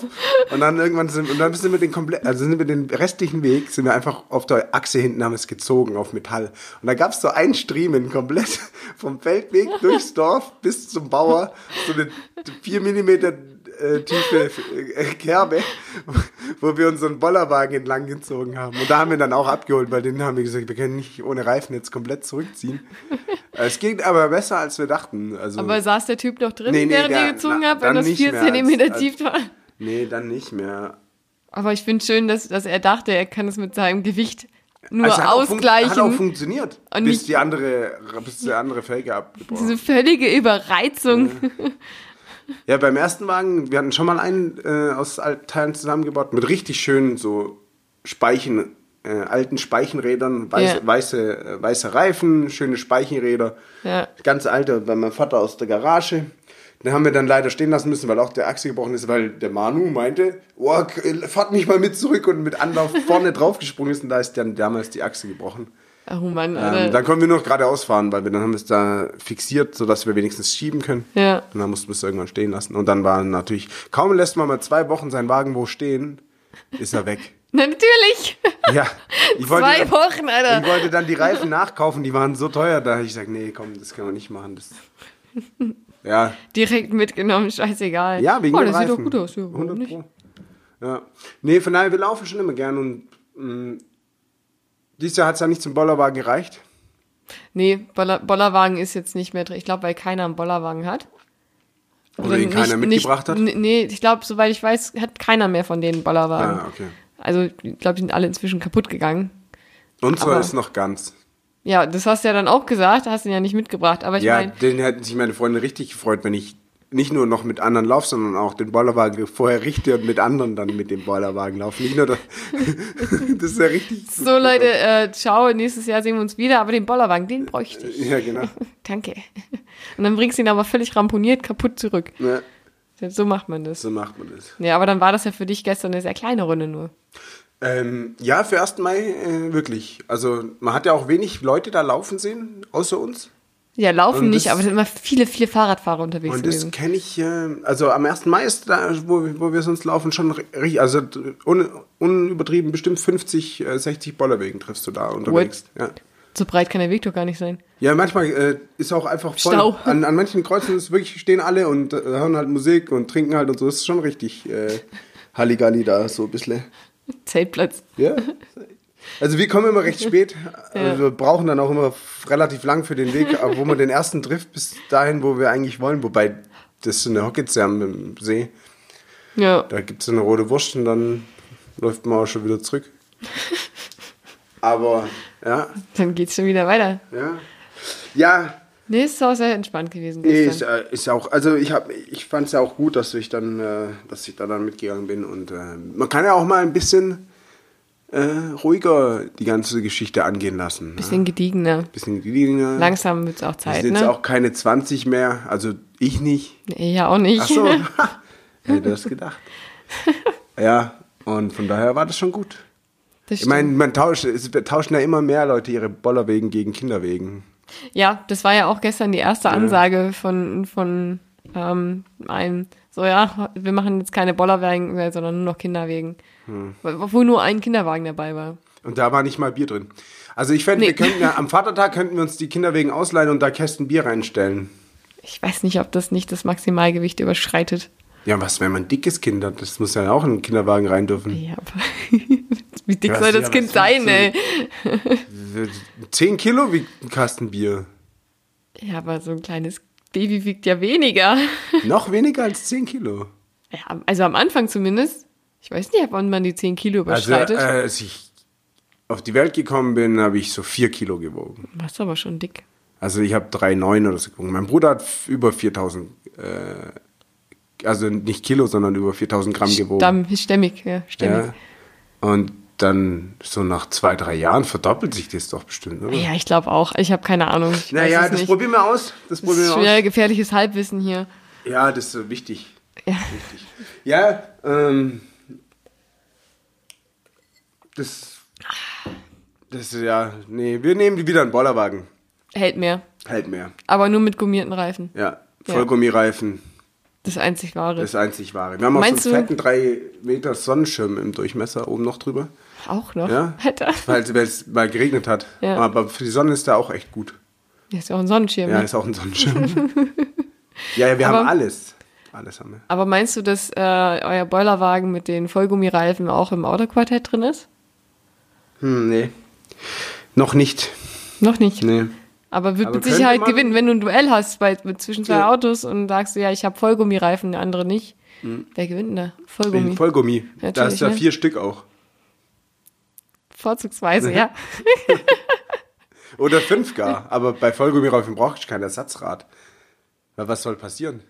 Und dann irgendwann sind, und dann sind wir den komplett, also sind wir den restlichen Weg, sind wir einfach auf der Achse hinten, haben es gezogen auf Metall. Und da gab es so einen Striemen komplett vom Feldweg durchs Dorf bis zum Bauer, so eine vier Millimeter äh, tiefe äh, Kerbe, wo wir unseren Bollerwagen entlang gezogen haben. Und da haben wir dann auch abgeholt, weil denen haben wir gesagt, wir können nicht ohne Reifen jetzt komplett zurückziehen. Äh, es ging aber besser, als wir dachten. Also, Aber saß der Typ noch drin, Nee, nee, während der- ihr gezogen habt, wenn das nicht 4 mehr als- cm als- tief war? nee, dann nicht mehr. Aber ich finde schön, dass, dass er dachte, er kann es mit seinem Gewicht nur Also hat auch ausgleichen. Hat auch funktioniert, Und bis die andere, bis die andere Felge abgebrochen Diese völlige Überreizung. Ja, beim ersten Wagen, wir hatten schon mal einen äh, aus alten Teilen zusammengebaut, mit richtig schönen so Speichen, äh, alten Speichenrädern, weiße, Ja. weiße, äh, weiße Reifen, schöne Speichenräder. Ja. Ganz alte, bei meinem Vater aus der Garage. Den haben wir dann leider stehen lassen müssen, weil auch der Achse gebrochen ist, weil der Manu meinte, oh, fahrt mich mal mit zurück und mit Anlauf vorne draufgesprungen ist und da ist dann damals die Achse gebrochen. Oh Mann, Ähm, dann konnten wir nur noch geradeaus fahren, weil wir dann haben wir es da fixiert, sodass wir wenigstens schieben können. Ja. Und dann mussten wir es irgendwann stehen lassen. Und dann war natürlich, kaum lässt man mal zwei Wochen seinen Wagen wo stehen, ist er weg. Na, natürlich. Ja. Ich Zwei Wochen, Ich Alter. wollte dann die Reifen nachkaufen, die waren so teuer, da habe ich gesagt, nee, komm, das können wir nicht machen. Das ja, Direkt mitgenommen, scheißegal. ja, wegen oh, das sieht Reifen. doch gut aus. Ja, warum 100 nicht? Pro. Ja. Nee, von daher, wir laufen schon immer gern und mh, dieses Jahr hat es ja nicht zum Bollerwagen gereicht. Nee, Boller, Bollerwagen ist jetzt nicht mehr drin. Ich glaube, weil keiner einen Bollerwagen hat. Oder ihn keiner mitgebracht hat? Nicht, nee, ich glaube, soweit ich weiß, hat keiner mehr von denen Bollerwagen. Ah, okay. Also, ich glaube, die sind alle inzwischen kaputt gegangen. Aber- ist noch ganz. Ja, das hast du ja dann auch gesagt, hast ihn ja nicht mitgebracht. Aber ich ja, meine, den hätten sich meine Freunde richtig gefreut, wenn ich nicht nur noch mit anderen laufe, sondern auch den Bollerwagen vorher richte und mit anderen dann mit dem Bollerwagen laufe. Nicht nur das. das ist ja richtig. so Leute, äh, ciao, nächstes Jahr sehen wir uns wieder, aber den Bollerwagen, den bräuchte ich. Ja, genau. Danke. Und dann bringst du ihn aber völlig ramponiert kaputt zurück. Ja, So macht man das. so macht man das. Ja, aber dann war das ja für dich gestern eine sehr kleine Runde nur. Ähm, ja, für 1. Mai äh, wirklich. Also man hat ja auch wenig Leute da laufen sehen, außer uns. Ja, laufen Und nicht, das- aber es sind immer viele, viele Fahrradfahrer unterwegs Und das kenne ich, äh, also am 1. Mai ist da, wo, wo wir sonst laufen, schon richtig, also un, unübertrieben bestimmt 50, äh, 60 Bollerwegen triffst du da unterwegs. Ja. So breit kann der Weg doch gar nicht sein. Ja, manchmal äh, ist auch einfach voll. Stau. An, an manchen Kreuzen ist wirklich, stehen alle und äh, hören halt Musik und trinken halt und so. Das ist schon richtig äh, Halligalli da, so ein bisschen. Zeltplatz. Ja. Also wir kommen immer recht spät. Also wir brauchen dann auch immer relativ lang für den Weg, aber wo man den ersten trifft, bis dahin, wo wir eigentlich wollen. Wobei, das ist so eine Hockeyzerm im See. Ja. Da gibt es eine rote Wurst und dann läuft man auch schon wieder zurück. Aber, ja, Dann geht's schon wieder weiter. ja. Ja, Nee, es ist auch sehr entspannt gewesen Nee, ist, gestern. äh, ist auch, also ich ich fand es ja auch gut, dass ich dann, äh, dass ich da dann mitgegangen bin und äh, man kann ja auch mal ein bisschen äh, ruhiger die ganze Geschichte angehen lassen. Ne? Bisschen gediegener. bisschen gediegener. Langsam wird es auch Wir Zeit, sind jetzt ne? auch keine 20 mehr, also ich nicht. Nee, ja, auch nicht. Ach so, hätte das gedacht. Ja, und von daher war das schon gut. Das Ich meine, man tauscht, es tauschen ja immer mehr Leute ihre Bollerwegen gegen Kinderwegen. Ja, das war ja auch gestern die erste Ansage von, von ähm, einem, so ja, wir machen jetzt keine Bollerwagen mehr, sondern nur noch Kinderwegen. Hm. Wo nur ein Kinderwagen dabei war. Und da war nicht mal Bier drin. Also ich fände, wir Nee. könnten ja, am Vatertag könnten wir uns die Kinderwegen ausleihen und da Kästen Bier reinstellen. Ich weiß nicht, ob das nicht das Maximalgewicht überschreitet. Ja, was, wenn man ein dickes Kind hat? Das muss ja auch in den Kinderwagen rein dürfen. Ja, aber wie dick Ja, soll ja, das was Kind sein, ey? 10 Kilo wiegt ein Kasten Bier. Ja, aber so ein kleines Baby wiegt ja weniger. Noch weniger als 10 Kilo. Ja, also am Anfang zumindest. Ich weiß nicht, wann man die 10 Kilo Also, überschreitet. äh, als ich auf die Welt gekommen bin, habe ich so 4 Kilo gewogen. Warst aber schon dick. Also ich habe 3,9 oder so gewogen. Mein Bruder hat über 4000, äh, also nicht Kilo, sondern über 4000 Gramm gewogen. Stamm, stämmig, ja, stämmig. Ja. Und dann so nach zwei, drei Jahren verdoppelt sich das doch bestimmt, oder? Ja, ich glaube auch. Ich habe keine Ahnung. Ich naja, das nicht. probieren wir aus. Das Das probieren ist schwer aus. gefährliches Halbwissen hier. Ja, das ist so wichtig. Ja. Wichtig. Ja, ähm, das, das ist ja, nee, wir nehmen wieder einen Bollerwagen. Hält mehr. Hält mehr. Aber nur mit gummierten Reifen. Ja. Vollgummireifen, Das einzig wahre. das einzig wahre. Wir haben auch Meinst so einen fetten 3 Meter Sonnenschirm im Durchmesser oben noch drüber. Auch noch. Ja. Alter. Weil es mal geregnet hat. Ja. Aber für die Sonne ist der auch echt gut. Ja, ist ja auch ein Sonnenschirm. Ja, ne? ist auch ein Sonnenschirm. ja, ja, wir Aber- haben alles. Alles haben wir. Aber meinst du, dass äh, euer Boilerwagen mit den Vollgummireifen auch im Autoquartett drin ist? Hm, nee. Noch nicht. Noch nicht. Nee. Aber wird Aber mit Sicherheit gewinnen, wenn du ein Duell hast bei, mit zwischen zwei Ja. Autos und sagst, ja, ich habe Vollgummireifen, der andere nicht. Wer gewinnt denn da? Vollgummi. Vollgummi. da Natürlich, ist ja ne? vier Stück auch. Vorzugsweise, ja. Oder fünf gar. Aber bei Vollgummireifen brauche ich kein Ersatzrad. Weil was soll passieren?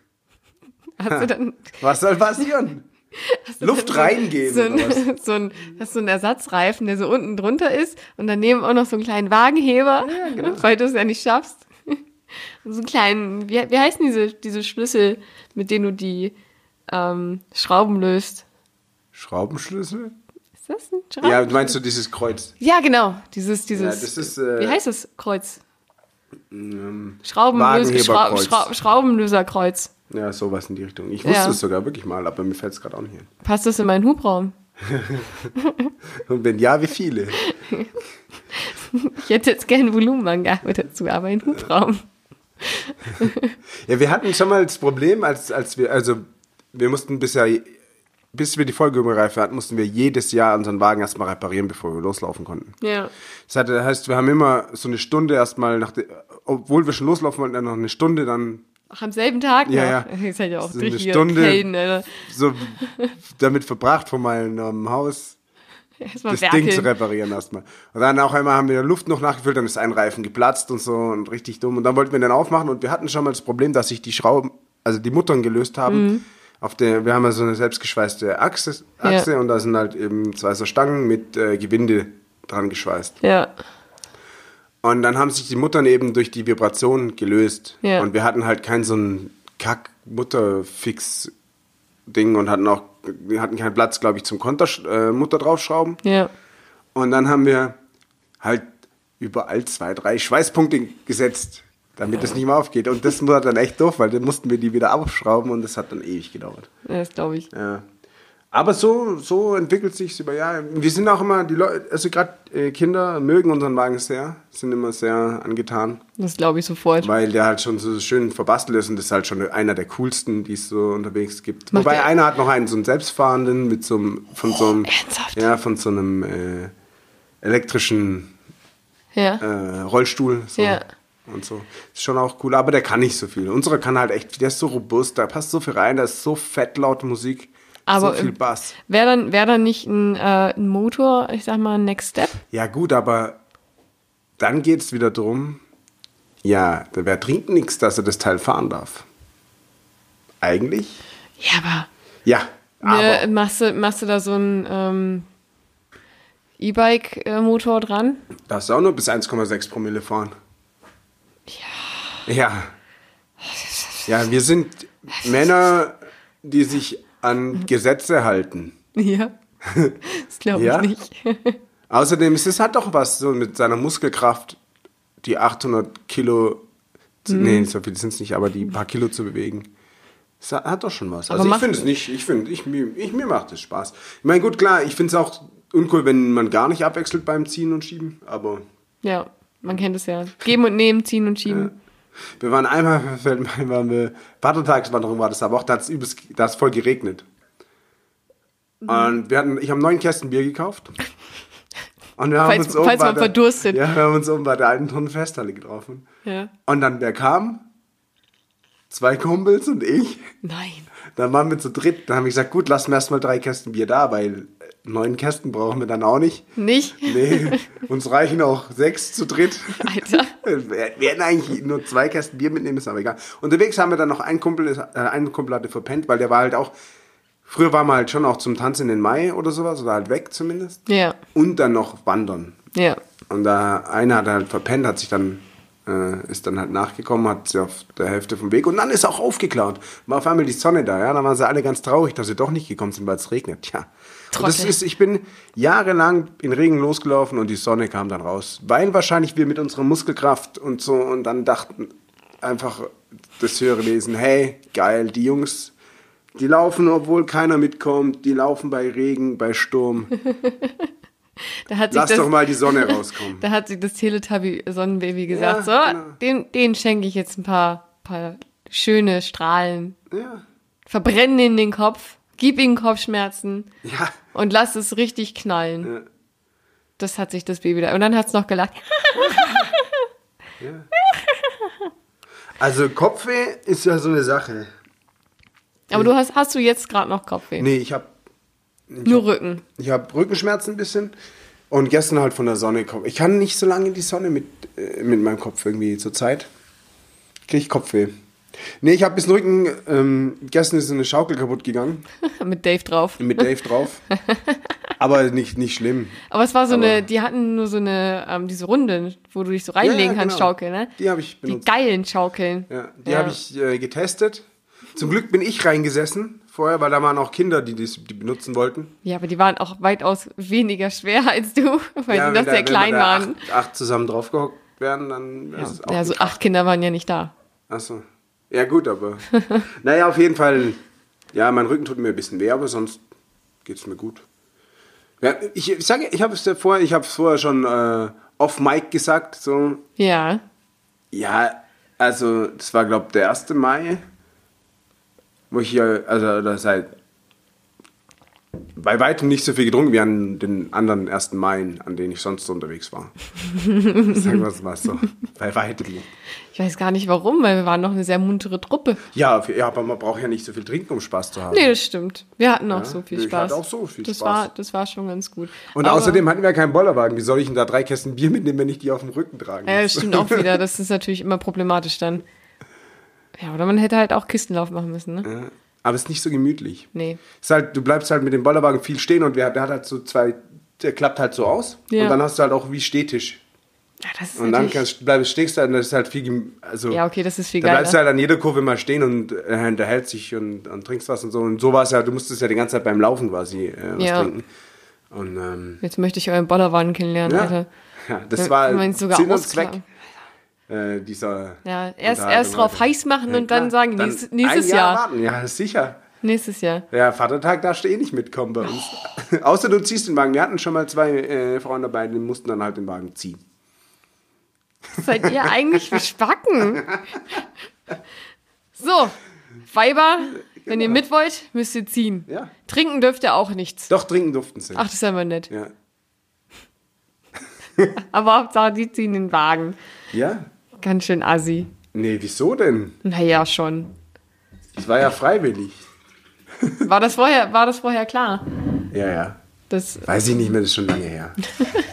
Dann Was soll passieren? Luft reingehen so ein, so ein, hast du einen Ersatzreifen, der so unten drunter ist und daneben auch noch so einen kleinen Wagenheber, genau. weil du es ja nicht schaffst. Und so einen kleinen, wie, wie heißen diese, diese Schlüssel, mit denen du die ähm, Schrauben löst? Schraubenschlüssel? Ist das ein Schrauben? Ja, meinst du dieses Kreuz? Ja, genau. Dieses, dieses. Ja, ist, äh, wie heißt das Kreuz? Ähm, Schraubenlös. Schrau Schraubenlöserkreuz. Ja, sowas in die Richtung. Ich wusste Ja. es sogar wirklich mal, aber mir fällt es gerade auch nicht hin. Passt das in meinen Hubraum? Und wenn ja, wie viele? Ich hätte jetzt gerne Volumenangabe dazu, aber einen Hubraum. Ja, wir hatten schon mal das Problem, als, als wir, also wir mussten bisher, bis wir die Vollgummireife hatten, mussten wir jedes Jahr unseren Wagen erstmal reparieren, bevor wir loslaufen konnten. Ja. Das heißt, wir haben immer so eine Stunde erstmal, nach de, obwohl wir schon loslaufen wollten, dann noch eine Stunde dann Ach, am selben Tag Ja, noch? ja. Ist halt ja auch So durch eine hier Stunde. Alter. so damit verbracht, von meinem Haus Erstmal das Ding zu werkeln. reparieren erstmal. Und dann auch einmal haben wir Luft noch nachgefüllt, dann ist ein Reifen geplatzt und so und richtig dumm. Und dann wollten wir den aufmachen und wir hatten schon mal das Problem, dass sich die Schrauben, also die Muttern gelöst haben. Mhm. Auf der, wir haben ja so eine selbstgeschweißte Achse, Achse Ja. und da sind halt eben zwei so Stangen mit äh, Gewinde dran geschweißt. Ja. Und dann haben sich die Muttern eben durch die Vibration gelöst. Ja. Und wir hatten halt kein so ein Kack-Mutter-Fix-Ding und hatten auch, wir hatten keinen Platz, glaube ich, zum Konter, äh, draufschrauben. Ja. Und dann haben wir halt überall zwei, drei Schweißpunkte gesetzt, damit es nicht mehr aufgeht. Und das war dann echt doof, weil dann mussten wir die wieder abschrauben und das hat dann ewig gedauert. Das glaube ich. Ja. Aber so, so entwickelt sich über Jahre. Wir sind auch immer, die Leute, also gerade äh, Kinder mögen unseren Wagen sehr, sind immer sehr angetan, Das glaube ich sofort. weil der halt schon so schön verbastelt ist und das ist halt schon einer der coolsten, die es so unterwegs gibt. Macht Wobei einer hat noch einen so einen selbstfahrenden mit so einem, von so einem, ernsthaft? ja, von so einem äh, elektrischen Ja. äh, Rollstuhl. So. Ja. Und so. Ist schon auch cool, aber der kann nicht so viel. Unsere kann halt echt, der ist so robust, da passt so viel rein, da ist so fett laute Musik, Aber, so viel Bass. Wäre dann, wär dann nicht ein, äh, ein Motor, ich sag mal, ein Next Step? Ja gut, aber dann geht es wieder drum, Ja, wer trinkt nichts, dass er das Teil fahren darf? Eigentlich? Ja, aber Ja, aber ne, machst, du, machst du da so einen ähm, E-Bike-Motor dran? darfst du auch nur bis 1,6 Promille fahren. Ja. Ja. Wir sind Männer, die sich an Gesetze halten. Ja. Das glaube ich Ja? nicht. Außerdem ist es hat doch was so mit seiner Muskelkraft, die 800 Kilo, zu, Mhm. nee, so viel sind es nicht, aber die paar Kilo zu bewegen. Es hat, doch schon was. Aber Also ich finde es nicht, ich finde, ich, mir, ich, mir macht es Spaß. Ich meine, gut, klar, ich finde es auch uncool, wenn man gar nicht abwechselt beim Ziehen und Schieben, aber Ja, man kennt es ja. Geben und nehmen, ziehen und schieben. Wir waren einmal, ein, waren wir, Vatertagswanderung war das aber auch, da hat es übelst, da hat's voll geregnet. Mhm. Und wir hatten, ich habe neun Kästen Bier gekauft. Und wir haben Falls- uns oben falls bei man der, verdurstet. Ja, wir haben uns oben bei der alten Turnfesthalle getroffen. Ja. Und dann, wer kam? Zwei Kumpels und ich. Nein. Dann waren wir zu dritt. Dann habe ich gesagt, gut, lassen wir erstmal drei Kästen Bier da, weil neun Kästen brauchen wir dann auch nicht. Nicht? Nee, uns reichen auch sechs zu dritt. Alter. Wir wir hätten eigentlich nur zwei Kästen Bier mitnehmen müssen, aber egal. Unterwegs haben wir dann noch einen Kumpel, äh, einen Kumpel hatte verpennt, weil der war halt auch, früher war man halt schon auch zum Tanzen in den Mai oder sowas, oder halt weg zumindest. Ja. Und dann noch wandern. Ja. Und da einer hat halt verpennt, hat sich dann, äh, ist dann halt nachgekommen, hat sie auf der Hälfte vom Weg und dann ist auch aufgeklaut. War auf einmal die Sonne da, ja. Dann waren sie alle ganz traurig, dass sie doch nicht gekommen sind, weil es regnet. Tja. Das ist, ich bin jahrelang in Regen losgelaufen und die Sonne kam dann raus. Weil wahrscheinlich wir mit unserer Muskelkraft und so und dann dachten einfach das höhere Wesen, hey, geil, die Jungs, die laufen, obwohl keiner mitkommt, die laufen bei Regen, bei Sturm. Da hat sich Lass das, doch mal die Sonne rauskommen. Da hat sich das Teletubby-Sonnenbaby gesagt, so, genau. den, den schenke ich jetzt ein paar, paar schöne Strahlen. Ja. Verbrennen in den Kopf, gib ihnen Kopfschmerzen Ja. und lass es richtig knallen. Ja. Das hat sich das Baby da. Und dann hat es noch gelacht. Also Kopfweh ist ja so eine Sache. Aber du hast, hast du jetzt gerade noch Kopfweh? Nee, ich habe Nur Rücken. ich hab Rückenschmerzen ein bisschen und gestern halt von der Sonne Kopf. Ich kann nicht so lange in die Sonne mit, äh, mit meinem Kopf irgendwie zur Zeit. Krieg ich Kopfweh. Nee, ich habe bisschen Rücken. Ähm, gestern ist eine Schaukel kaputt gegangen Mit Dave drauf. mit Dave drauf. Aber nicht, nicht schlimm. Aber es war so Aber- eine, die hatten nur so eine, ähm, diese Runde, wo du dich so reinlegen Ja, ja, kannst, genau. Schaukel, ne? Die habe ich Die benutzt. geilen Schaukeln. Ja, die habe ich äh, getestet. Zum Glück bin ich reingesessen vorher, weil da waren auch Kinder, die das, die benutzen wollten. Ja, aber die waren auch weitaus weniger schwer als du, weil ja, die wenn noch da- sehr wenn klein da waren. Acht, acht zusammen draufgehockt werden, dann Ja, ist es auch ja, so acht Kinder waren ja nicht da. Achso. Ja, gut, aber. naja, auf jeden Fall. Ja, mein Rücken tut mir ein bisschen weh, aber sonst geht's mir gut. Ja, ich ich sage, ich habe es ja vorher, ich habe es vorher schon äh, off Mic gesagt, so. Ja. Ja, also, das war, glaube ich, der 1. Mai, wo ich hier, also, oder seit bei weitem nicht so viel getrunken wie an den anderen 1. Mai, an denen ich sonst so unterwegs war. Sagen wir es mal so. Bei weitem nicht. Ich weiß gar nicht warum, weil wir waren noch eine sehr muntere Truppe. Ja, ja, aber man braucht ja nicht so viel trinken, um Spaß zu haben. Nee, das stimmt. Wir hatten auch Ja, so viel ich Spaß. hatte auch so viel das Spaß. War, das war schon ganz gut. Und Aber- außerdem hatten wir keinen Bollerwagen. Wie soll ich denn da drei Kästen Bier mitnehmen, wenn ich die auf dem Rücken tragen Ja, muss? das stimmt auch wieder. Das ist natürlich immer problematisch dann. Ja, oder man hätte halt auch Kistenlauf machen müssen, ne? Ja, Aber es ist nicht so gemütlich. Nee. Ist halt, du bleibst halt mit dem Bollerwagen viel stehen und der, der hat halt so zwei, der klappt halt so aus. Ja. Und dann hast du halt auch wie Stehtisch. Ja, das ist Und dann kannst, bleibst, stehst du halt, und das ist halt viel, also. Ja, okay, das ist viel Da bleibst du halt an jeder Kurve mal stehen und äh, unterhältst dich und, und trinkst was und so. Und so war es ja, du musstest ja die ganze Zeit beim Laufen quasi äh, was Ja. trinken. Und ähm, Jetzt möchte ich euren Bollerwagen kennenlernen, ja, Alter. ja, das war Sinn und. Zweck äh, dieser. Ja, erst, erst drauf heiß machen und dann klar. sagen, Dann nächstes, nächstes ein Jahr. Warten. Ja, sicher. Nächstes Jahr. Ja, Vatertag darfst du eh nicht mitkommen bei uns. Außer du ziehst den Wagen. Wir hatten schon mal zwei äh, Frauen dabei, die mussten dann halt den Wagen ziehen. Seid ihr eigentlich wie Spacken? So, Weiber, wenn ihr mit wollt, müsst ihr ziehen. Ja. Trinken dürft ihr auch nichts. Doch, trinken durften sie. Ach, das ist aber nett. Ja. Aber Hauptsache, die ziehen den Wagen. ja? Ganz schön assi. Nee, wieso denn? Naja, schon. Das war ja freiwillig. War das vorher, war das vorher klar? Ja, ja. Das, Weiß ich nicht mehr, das ist schon lange her.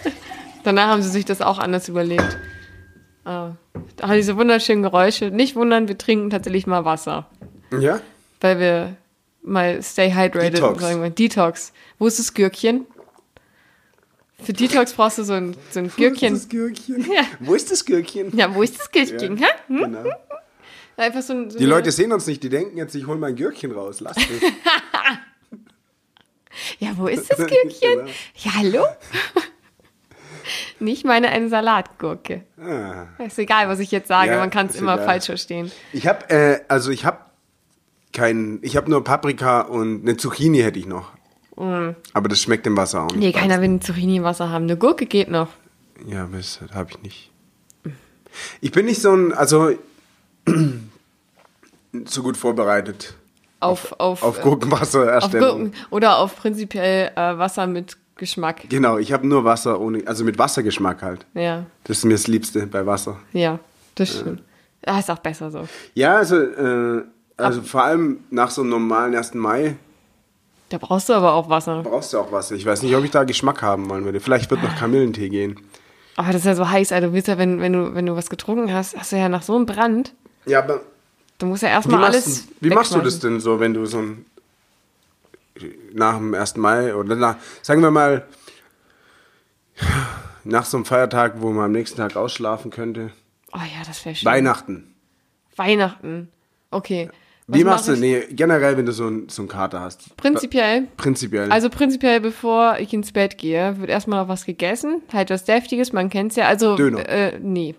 danach haben sie sich das auch anders überlegt. Ah, ah, diese wunderschönen Geräusche. Nicht wundern, wir trinken tatsächlich mal Wasser. Ja? Weil wir mal stay hydrated Detox. sagen wir. Detox. Wo ist das Gürkchen? Für Detox brauchst du so ein, so ein Wo ist Gürkchen. das Gürkchen? Ja. Wo ist das Gürkchen? Ja, wo ist das Gürkchen? hä? Hm? Genau. Einfach so ein, so Die Leute sehen uns nicht, die denken jetzt, ich hole mein Gürkchen raus. Lass mich. Ja, wo ist das Gürkchen? Genau. Ja, hallo? Nicht meine eine Salatgurke. Ah. Ist egal, was ich jetzt sage, Ja, man kann es immer egal. falsch verstehen. Ich habe, äh, also ich habe kein, ich habe nur Paprika und eine Zucchini hätte ich noch. Aber das schmeckt im Wasser auch nicht. Mm. Nee, keiner will ein Zucchini im Wasser haben. Eine Gurke geht noch. Ja, aber das habe ich nicht. Ich bin nicht so ein, also so gut vorbereitet Auf, auf, auf äh, auf Gurkenwassererstellung. Gurken oder auf prinzipiell äh, Wasser mit Geschmack. Genau, ich habe nur Wasser ohne, also mit Wassergeschmack halt. Ja, Das ist mir das Liebste bei Wasser. ja, das stimmt. Ah, ist auch besser so. Ja, also, äh, also vor allem nach so einem normalen 1. Mai Da brauchst du aber auch Wasser. brauchst du auch Wasser. Ich weiß nicht, ob ich da Geschmack haben wollen würde. Vielleicht wird noch Kamillentee gehen. Aber das ist ja so heiß, Alter. Du willst ja, wenn, wenn, du, wenn du was getrunken hast, hast du ja nach so einem Brand, Ja, aber du musst ja erstmal alles. wie machst du das denn so, wenn du so ein nach dem 1. Mai oder nach, sagen wir mal, nach so einem Feiertag, wo man am nächsten Tag ausschlafen könnte? Oh ja, das wäre schön. Weihnachten. Weihnachten. Okay. Wie Was machst du, mach nee, generell, wenn du so ein, so einen Kater hast? Prinzipiell. Prinzipiell. Also prinzipiell, bevor ich ins Bett gehe, wird erstmal noch was gegessen. Halt was Deftiges, man kennt's ja. Also, Döner. Äh, nee.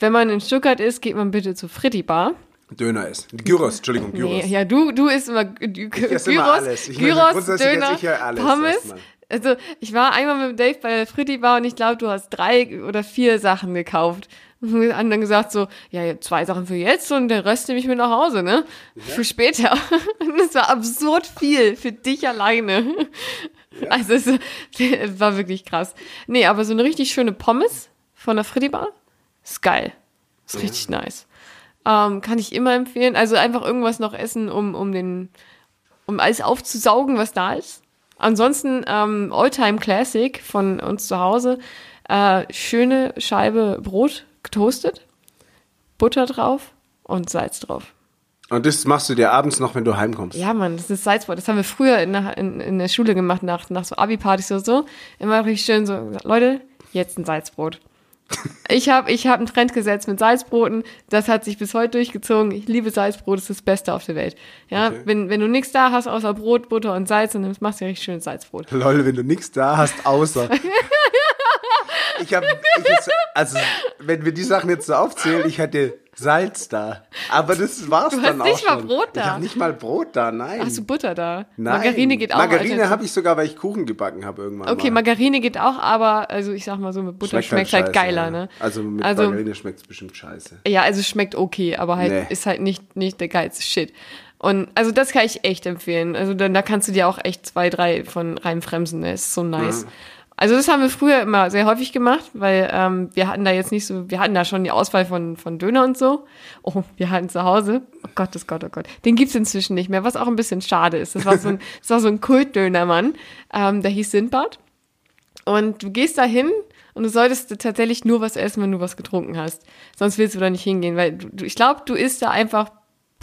Wenn man in Stuttgart ist, geht man bitte zur Fritti Bar. Döner ist. Gyros, Entschuldigung, Gyros. Nee, ja, du, du isst immer Gyros, meine, Gyros, esse Döner, alles Pommes. Also ich war einmal mit Dave bei der Fritti Bar und ich glaube, du hast drei oder vier Sachen gekauft. Und dann gesagt so, ja, zwei Sachen für jetzt und der Rest nehme ich mit nach Hause, ne? Für später. Und das war absurd viel für dich alleine. Also es war wirklich krass. Nee, aber so eine richtig schöne Pommes von der Fritti Bar ist geil. Ist richtig nice. Ähm, kann ich immer empfehlen. Also einfach irgendwas noch essen, um, um den, um alles aufzusaugen, was da ist. Ansonsten ähm, Alltime Classic von uns zu Hause. Äh, schöne Scheibe Brot getoastet, Butter drauf und Salz drauf. Und das machst du dir abends noch, wenn du heimkommst. Ja, Mann, das ist Salzbrot. Das haben wir früher in der, in, in der Schule gemacht, nach, nach so Abi-Partys oder so. Immer richtig schön so, Leute, jetzt ein Salzbrot. Ich habe ich hab einen Trend gesetzt mit Salzbroten. Das hat sich bis heute durchgezogen. Ich liebe Salzbrot, das ist das Beste auf der Welt. Ja, Okay. wenn, wenn du nichts da hast außer Brot, Butter und Salz, dann machst du ja richtig schönes Salzbrot. Lol, wenn du nichts da hast, außer. ich habe, also, wenn wir die Sachen jetzt so aufzählen, ich hatte Salz da. Aber das war's Du dann hast auch nicht mal schon. Brot da. Ich habe nicht mal Brot da, nein. Hast du Butter da? nein. Margarine geht auch. Margarine habe ich sogar, weil ich Kuchen gebacken habe irgendwann Okay, mal. Margarine geht auch, aber also ich sag mal so, mit Butter schmeckt halt, scheiße, geiler, ja. ne? Also mit Also- Margarine schmeckt es bestimmt scheiße. Ja, also schmeckt okay, aber halt Nee. ist halt nicht, nicht der geilste Shit. Und also das kann ich echt empfehlen. Also dann, da kannst du dir auch echt zwei, drei von reinfremsen. Ne? Ist so nice. Also das haben wir früher immer sehr häufig gemacht, weil ähm, wir hatten da jetzt nicht so, wir hatten da schon die Auswahl von, von Döner und so. Oh, wir hatten zu Hause, oh Gott, oh Gott, oh Gott, den gibt's inzwischen nicht mehr, was auch ein bisschen schade ist. Das war so ein, das war so ein Kultdönermann, ähm, der hieß Sindbad. Und du gehst da hin und du solltest tatsächlich nur was essen, wenn du was getrunken hast. Sonst willst du da nicht hingehen, weil du, du, ich glaube, du isst da einfach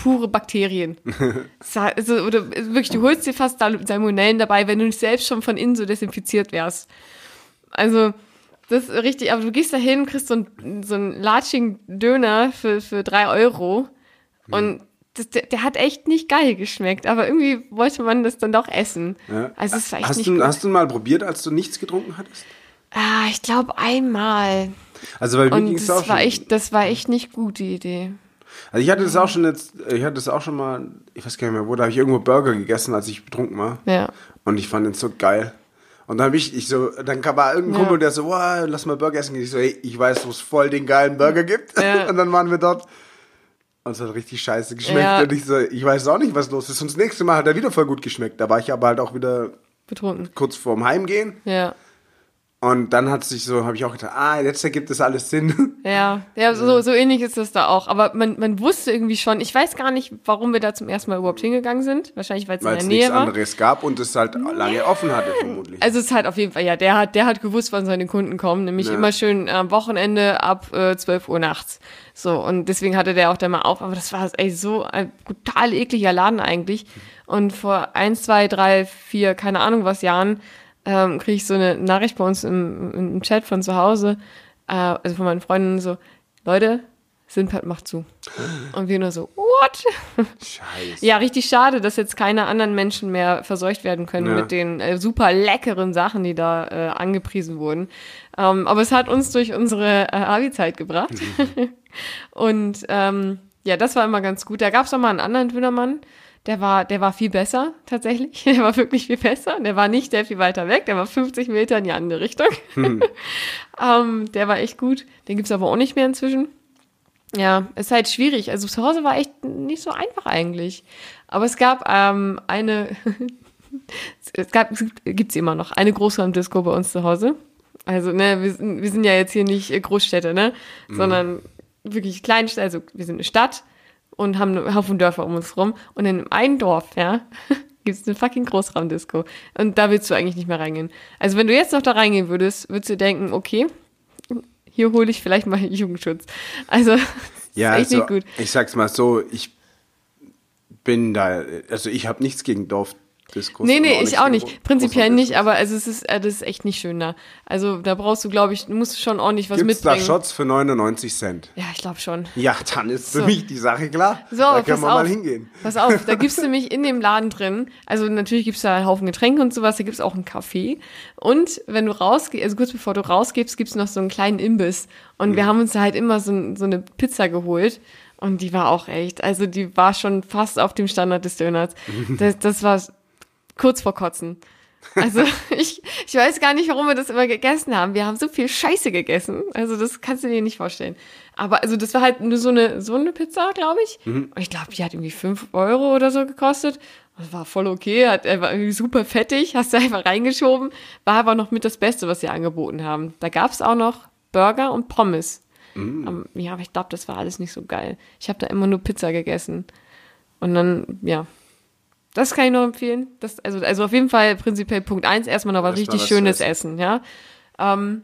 pure Bakterien. Also, oder wirklich, du holst dir fast Sal- Salmonellen dabei, wenn du nicht selbst schon von innen so desinfiziert wärst. Also, das ist richtig, aber du gehst da hin, kriegst so einen, so einen latschigen Döner für, für drei Euro und das, der, der hat echt nicht geil geschmeckt, aber irgendwie wollte man das dann doch essen. Ja. Also, es war echt hast, nicht du, gut. hast du mal probiert, als du nichts getrunken hattest? Ah, ich glaube einmal. Also, weil mir ging's das auch war schon. echt, das war echt nicht gut, die Idee. Also ich hatte das auch schon jetzt, ich hatte das auch schon mal, ich weiß gar nicht mehr wo, da habe ich irgendwo Burger gegessen, als ich betrunken war. Ja. Und ich fand den so geil. Und dann habe ich, ich so, dann kam mal irgendein Ja. Kumpel, der so, wow, lass mal Burger essen. Ich so, hey, ich weiß, wo es voll den geilen Burger gibt. Ja. Und dann waren wir dort. Und es hat richtig scheiße geschmeckt. Ja. Und ich so, ich weiß auch nicht, was los ist. Und das nächste Mal hat er wieder voll gut geschmeckt. Da war ich aber halt auch wieder Betrunken. kurz vorm Heimgehen. Ja. Und dann hat sich so, habe ich auch gedacht, ah, jetzt ergibt das alles Sinn. Ja, ja, so, so ähnlich ist das da auch. Aber man, man wusste irgendwie schon, ich weiß gar nicht, warum wir da zum ersten Mal überhaupt hingegangen sind. Wahrscheinlich, weil es in der Nähe nichts war. anderes gab und es halt lange offen hatte, vermutlich. Also es ist halt auf jeden Fall, ja, der hat, der hat gewusst, wann seine Kunden kommen, nämlich Ja. immer schön am Wochenende ab äh, 12 Uhr nachts. So, und deswegen hatte der auch da mal auf, aber das war ey, so ein brutal ekliger Laden eigentlich. Und vor eins, zwei, drei, vier, keine Ahnung was Jahren, ähm, kriege ich so eine Nachricht bei uns im, im Chat von zu Hause, äh, also von meinen Freunden so, Leute, Sinpad macht zu. Und wir nur so, what? Scheiße. Ja, richtig schade, dass jetzt keine anderen Menschen mehr verseucht werden können Ja. mit den äh, super leckeren Sachen, die da äh, angepriesen wurden. Ähm, aber es hat uns durch unsere äh, Abi-Zeit gebracht. Und ähm, ja, das war immer ganz gut. Da gab es noch mal einen anderen Dönermann. Der war, der war viel besser, tatsächlich. Der war wirklich viel besser. Der war nicht sehr viel weiter weg. Der war 50 Meter in die andere Richtung. ähm, der war echt gut. Den gibt's aber auch nicht mehr inzwischen. Ja, ist halt schwierig. Also zu Hause war echt nicht so einfach eigentlich. Aber es gab ähm, eine, es gab, es gibt's immer noch, eine Großraumdisco bei uns zu Hause. Also, ne, wir, sind- wir sind ja jetzt hier nicht Großstädte, ne, sondern wirklich Kleinstädte, also wir sind eine Stadt und haben einen Haufen Dörfer um uns rum. Und in einem Dorf, ja, gibt's eine fucking Großraumdisco. Und da willst du eigentlich nicht mehr reingehen. Also wenn du jetzt noch da reingehen würdest, würdest du denken, okay, hier hole ich vielleicht mal Jugendschutz. Also, das Ja, ist echt also, nicht gut. ich sag's mal so, ich bin da, also ich habe nichts gegen Dorfdiskos. Nee, nee, ich auch nicht. Prinzipiell Großraumdiskos. nicht, aber also es ist, äh, das ist echt nicht schön da. Also da brauchst du, glaube ich, du musst schon ordentlich was Gibt's da mitbringen. Shots für 99 Cent? Ja, ich glaube schon. Ja, dann ist für So. mich die Sache klar. So, da können wir auf. mal hingehen. Pass auf, da gibt's nämlich in dem Laden drin, also natürlich gibt's da einen Haufen Getränke und sowas, da gibt's auch einen Kaffee. Und wenn du rausgehst, also kurz bevor du rausgehst, gibt's noch so einen kleinen Imbiss. Und Mhm. wir haben uns da halt immer so, so eine Pizza geholt. Und die war auch echt, also die war schon fast auf dem Standard des Döners. Das, das war kurz vor Kotzen. Also ich, ich weiß gar nicht, warum wir das immer gegessen haben. Wir haben so viel Scheiße gegessen. Also das kannst du dir nicht vorstellen. Aber also das war halt nur so eine, so eine Pizza, glaube ich. Und ich glaube, die hat irgendwie 5 Euro oder so gekostet. Das war voll okay, hat, er war irgendwie super fettig, hast du einfach reingeschoben. War aber noch mit das Beste, was sie angeboten haben. Da gab es auch noch Burger und Pommes. Ähm, ja, aber ich glaube, das war alles nicht so geil. Ich habe da immer nur Pizza gegessen. Und dann, ja, das kann ich nur empfehlen. Das, also, also auf jeden Fall prinzipiell Punkt eins erstmal noch was Das richtig was Schönes zu essen, ja. Ähm,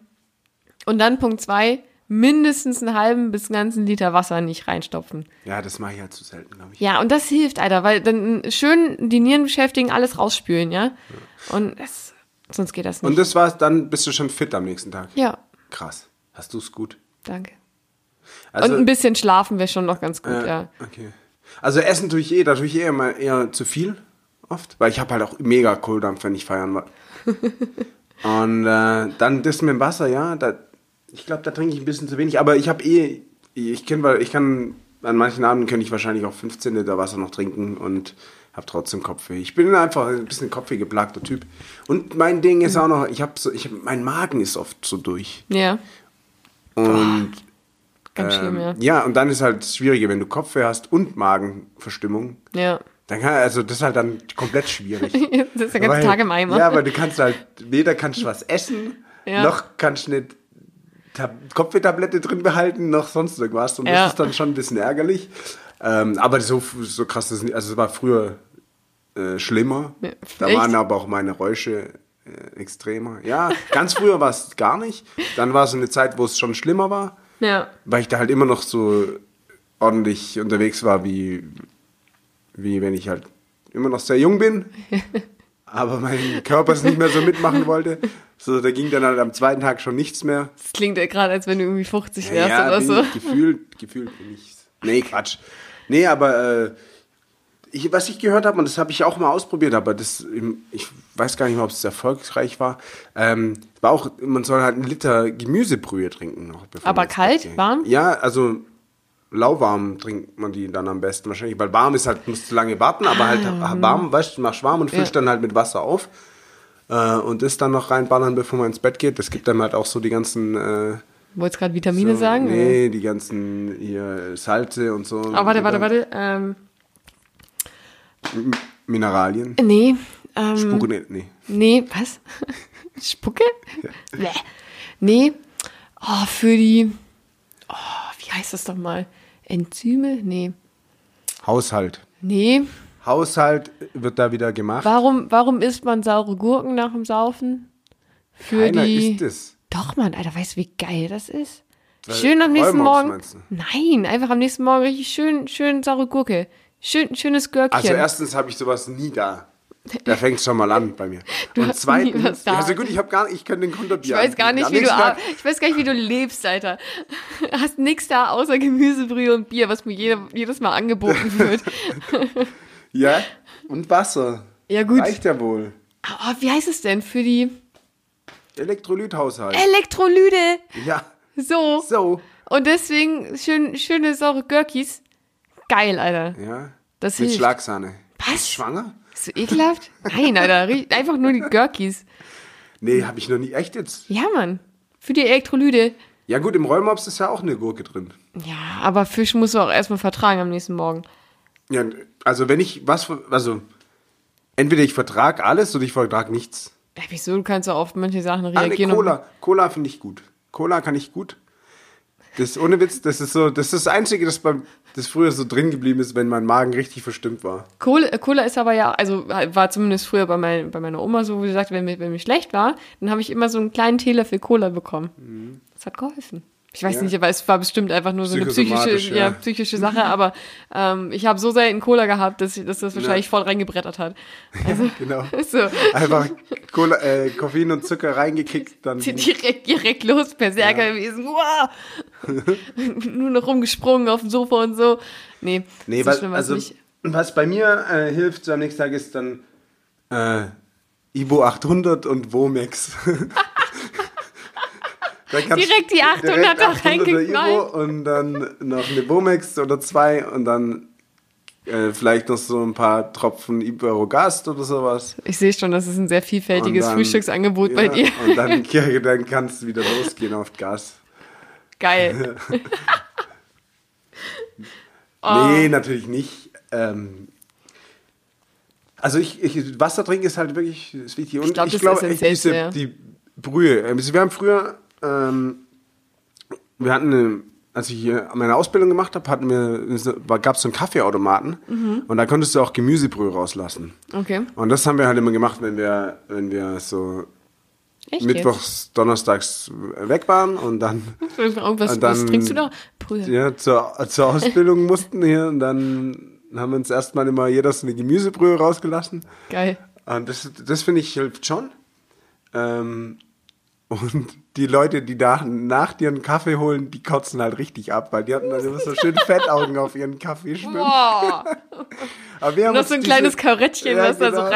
und dann Punkt zwei mindestens einen halben bis ganzen Liter Wasser nicht reinstopfen. Ja, das mache ich halt zu selten, glaube ich. Ja, und das hilft, Alter, weil dann schön die Nieren beschäftigen, alles rausspülen, ja. Und es, sonst geht das nicht. Und das war's, dann bist du schon fit am nächsten Tag. ja, Krass. Hast du's gut? danke. Also, und ein bisschen schlafen wäre schon noch ganz gut, äh, ja. Okay. Also essen tue ich eh, da tue ich eh immer eher zu viel oft, weil ich habe halt auch mega Kohldampf, wenn ich feiern war. und äh, dann das mit dem Wasser, ja, da, ich glaube, da trinke ich ein bisschen zu wenig, aber ich habe eh, ich kenn, weil ich kann, an manchen Abenden könnte ich wahrscheinlich auch 15 Liter Wasser noch trinken und habe trotzdem Kopfweh. Ich bin einfach ein bisschen Kopfweh geplagter Typ. Und mein Ding ist auch noch, ich habe so, ich hab, mein Magen ist oft so durch. Ja, Und ganz schlimm, ähm, ja. ja, und dann ist halt das Schwierige, wenn du Kopfweh hast und Magenverstimmung. Ja. Dann kann, also das ist halt dann komplett schwierig. das ist der ganze Weil- Tag im Eimer. Ja, weil du kannst halt, weder kannst du was essen, Ja. noch kannst du eine Tab Kopfwehtablette drin behalten, noch sonst irgendwas. Und Ja. das ist dann schon ein bisschen ärgerlich. Ähm, aber so, so krass ist es nicht. Also es war früher äh, schlimmer. Ja, da waren aber auch meine Räusche äh, extremer. Ja, ganz früher war es gar nicht. Dann war es eine Zeit, wo es schon schlimmer war Ja. weil ich da halt immer noch so ordentlich unterwegs war, wie, wie wenn ich halt immer noch sehr jung bin, aber mein Körper es nicht mehr so mitmachen wollte. So, da ging dann halt am zweiten Tag schon nichts mehr. Das klingt ja gerade, als wenn du irgendwie 50 wärst ja, oder so. gefühlt, gefühlt bin ich. Nee, Quatsch. Nee, aber äh, ich, was ich gehört habe, und das habe ich auch mal ausprobiert, aber das, ich weiß gar nicht mehr, ob es erfolgreich war, ähm, war auch, man soll halt einen Liter Gemüsebrühe trinken. Noch, Aber kalt? Geht. Warm? Ja, also lauwarm trinkt man die dann am besten wahrscheinlich, weil warm ist halt, musst du lange warten, aber halt warm, weißt du, machst warm und füllst Ja. dann halt mit Wasser auf. Äh, und das dann noch reinballern, bevor man ins Bett geht. Das gibt dann halt auch so die ganzen äh, Wolltest gerade Vitamine so, sagen? Nee, die ganzen hier Salze und so. Oh, warte, warte, warte. Ähm, Mineralien. nee. Ähm, Spuren, nee. Nee, was? Spucke? Bäh. Nee. Oh, für die. Oh, wie heißt das doch mal? Enzyme? Nee. Haushalt. Nee. Haushalt wird da wieder gemacht. Warum, warum isst man saure Gurken nach dem Saufen? Für Keiner die. isst es. Doch, Mann, Alter, weißt du, wie geil das ist? Weil Schön am nächsten Morgen. Nein, einfach am nächsten Morgen richtig schön, schön saure Gurke. Schön, schönes Gürkchen. Also erstens habe ich sowas nie da. Da fängt schon mal an bei mir. Du Und zweitens, also gut, ich habe gar ich könnte den Konterbier ich weiß gar nicht, wie du, ar- ich weiß gar nicht, wie du lebst, Alter. Hast nix da außer Gemüsebrühe und Bier, was mir jede, jedes Mal angeboten wird. Ja, und Wasser. Ja, gut. Reicht ja wohl. Oh, wie heißt es denn für die Elektrolythaushalt. Elektrolyte? ja, So. so. Und deswegen schön, schöne saure Gürkis. Geil, Alter. Ja. Das Mit hilft. Schlagsahne. Was? Bist du ekelhaft? Nein, Alter. Einfach nur die Gürkis. Nee, habe ich noch nie. Echt jetzt? Ja, Mann. Für die Elektrolyte. Ja gut, im Rollmops ist ja auch eine Gurke drin. Ja, aber Fisch musst du auch erstmal vertragen am nächsten Morgen. Ja, also wenn ich was, also entweder ich vertrag alles oder ich vertrag nichts. Ja, wieso? Du kannst ja auf manche Sachen Ah, reagieren. und- Cola. Cola finde ich gut. Cola kann ich gut. Das ohne Witz, das ist so, das ist das Einzige, das beim, das früher so drin geblieben ist, wenn mein Magen richtig verstimmt war. Cola, Cola ist aber ja, also war zumindest früher bei, mein, bei meiner Oma so, wo sie sagte, wenn mir, wenn mir schlecht war, dann habe ich immer so einen kleinen Teelöffel Cola bekommen. Das hat geholfen. Ich weiß Mhm. Ja. nicht, aber es war bestimmt einfach nur so eine psychische, ja. ja. psychische Sache, aber ähm, ich habe so selten Cola gehabt, dass, dass das wahrscheinlich voll reingebrettert hat. Also, Genau. so, Einfach Cola, äh, Koffein und Zucker reingekickt, dann direkt, direkt los, Berserker gewesen. Wow! Nur noch rumgesprungen auf dem Sofa und so. Nee, Nee, was, schlimm also, nicht. was bei mir äh, hilft so am nächsten Tag ist dann äh, Ibo 800 und Womex. Da Direkt die 800er direkt 800er reingeknallt. Und dann noch eine Womex oder zwei und dann äh, vielleicht noch so ein paar Tropfen Iberogast oder sowas. Ich sehe schon, das ist ein sehr vielfältiges dann- Frühstücksangebot bei ja, dir. Und dann, ja, dann kannst du wieder losgehen auf Gas. Geil. Nee, natürlich nicht. Ähm, also ich, ich Wasser trinken ist halt wirklich ist wichtig. Und Ich glaub, glaube, ist echt diese, ja. die Brühe. Also wir haben früher, ähm, wir hatten eine, als ich hier meine Ausbildung gemacht habe, hatten wir, gab es so einen Kaffeeautomaten Mhm. und da konntest du auch Gemüsebrühe rauslassen. Okay. Und das haben wir halt immer gemacht, wenn wir, wenn wir so Echt mittwochs, donnerstags weg waren und dann jetzt? Irgendwas, Und dann- was trinkst du da? Brühe. ja, zur, zur Ausbildung mussten hier und dann haben wir uns erstmal immer jeder so eine Gemüsebrühe rausgelassen. Geil. Und das, das finde ich hilft schon. Ähm, und die Leute, die da nach dir einen Kaffee holen, die kotzen halt richtig ab, weil die hatten dann immer so schön Fettaugen auf ihren Kaffee schwimmen. Boah. Aber wir haben Noch so ein kleines Karettchen, Ja, was da so genau.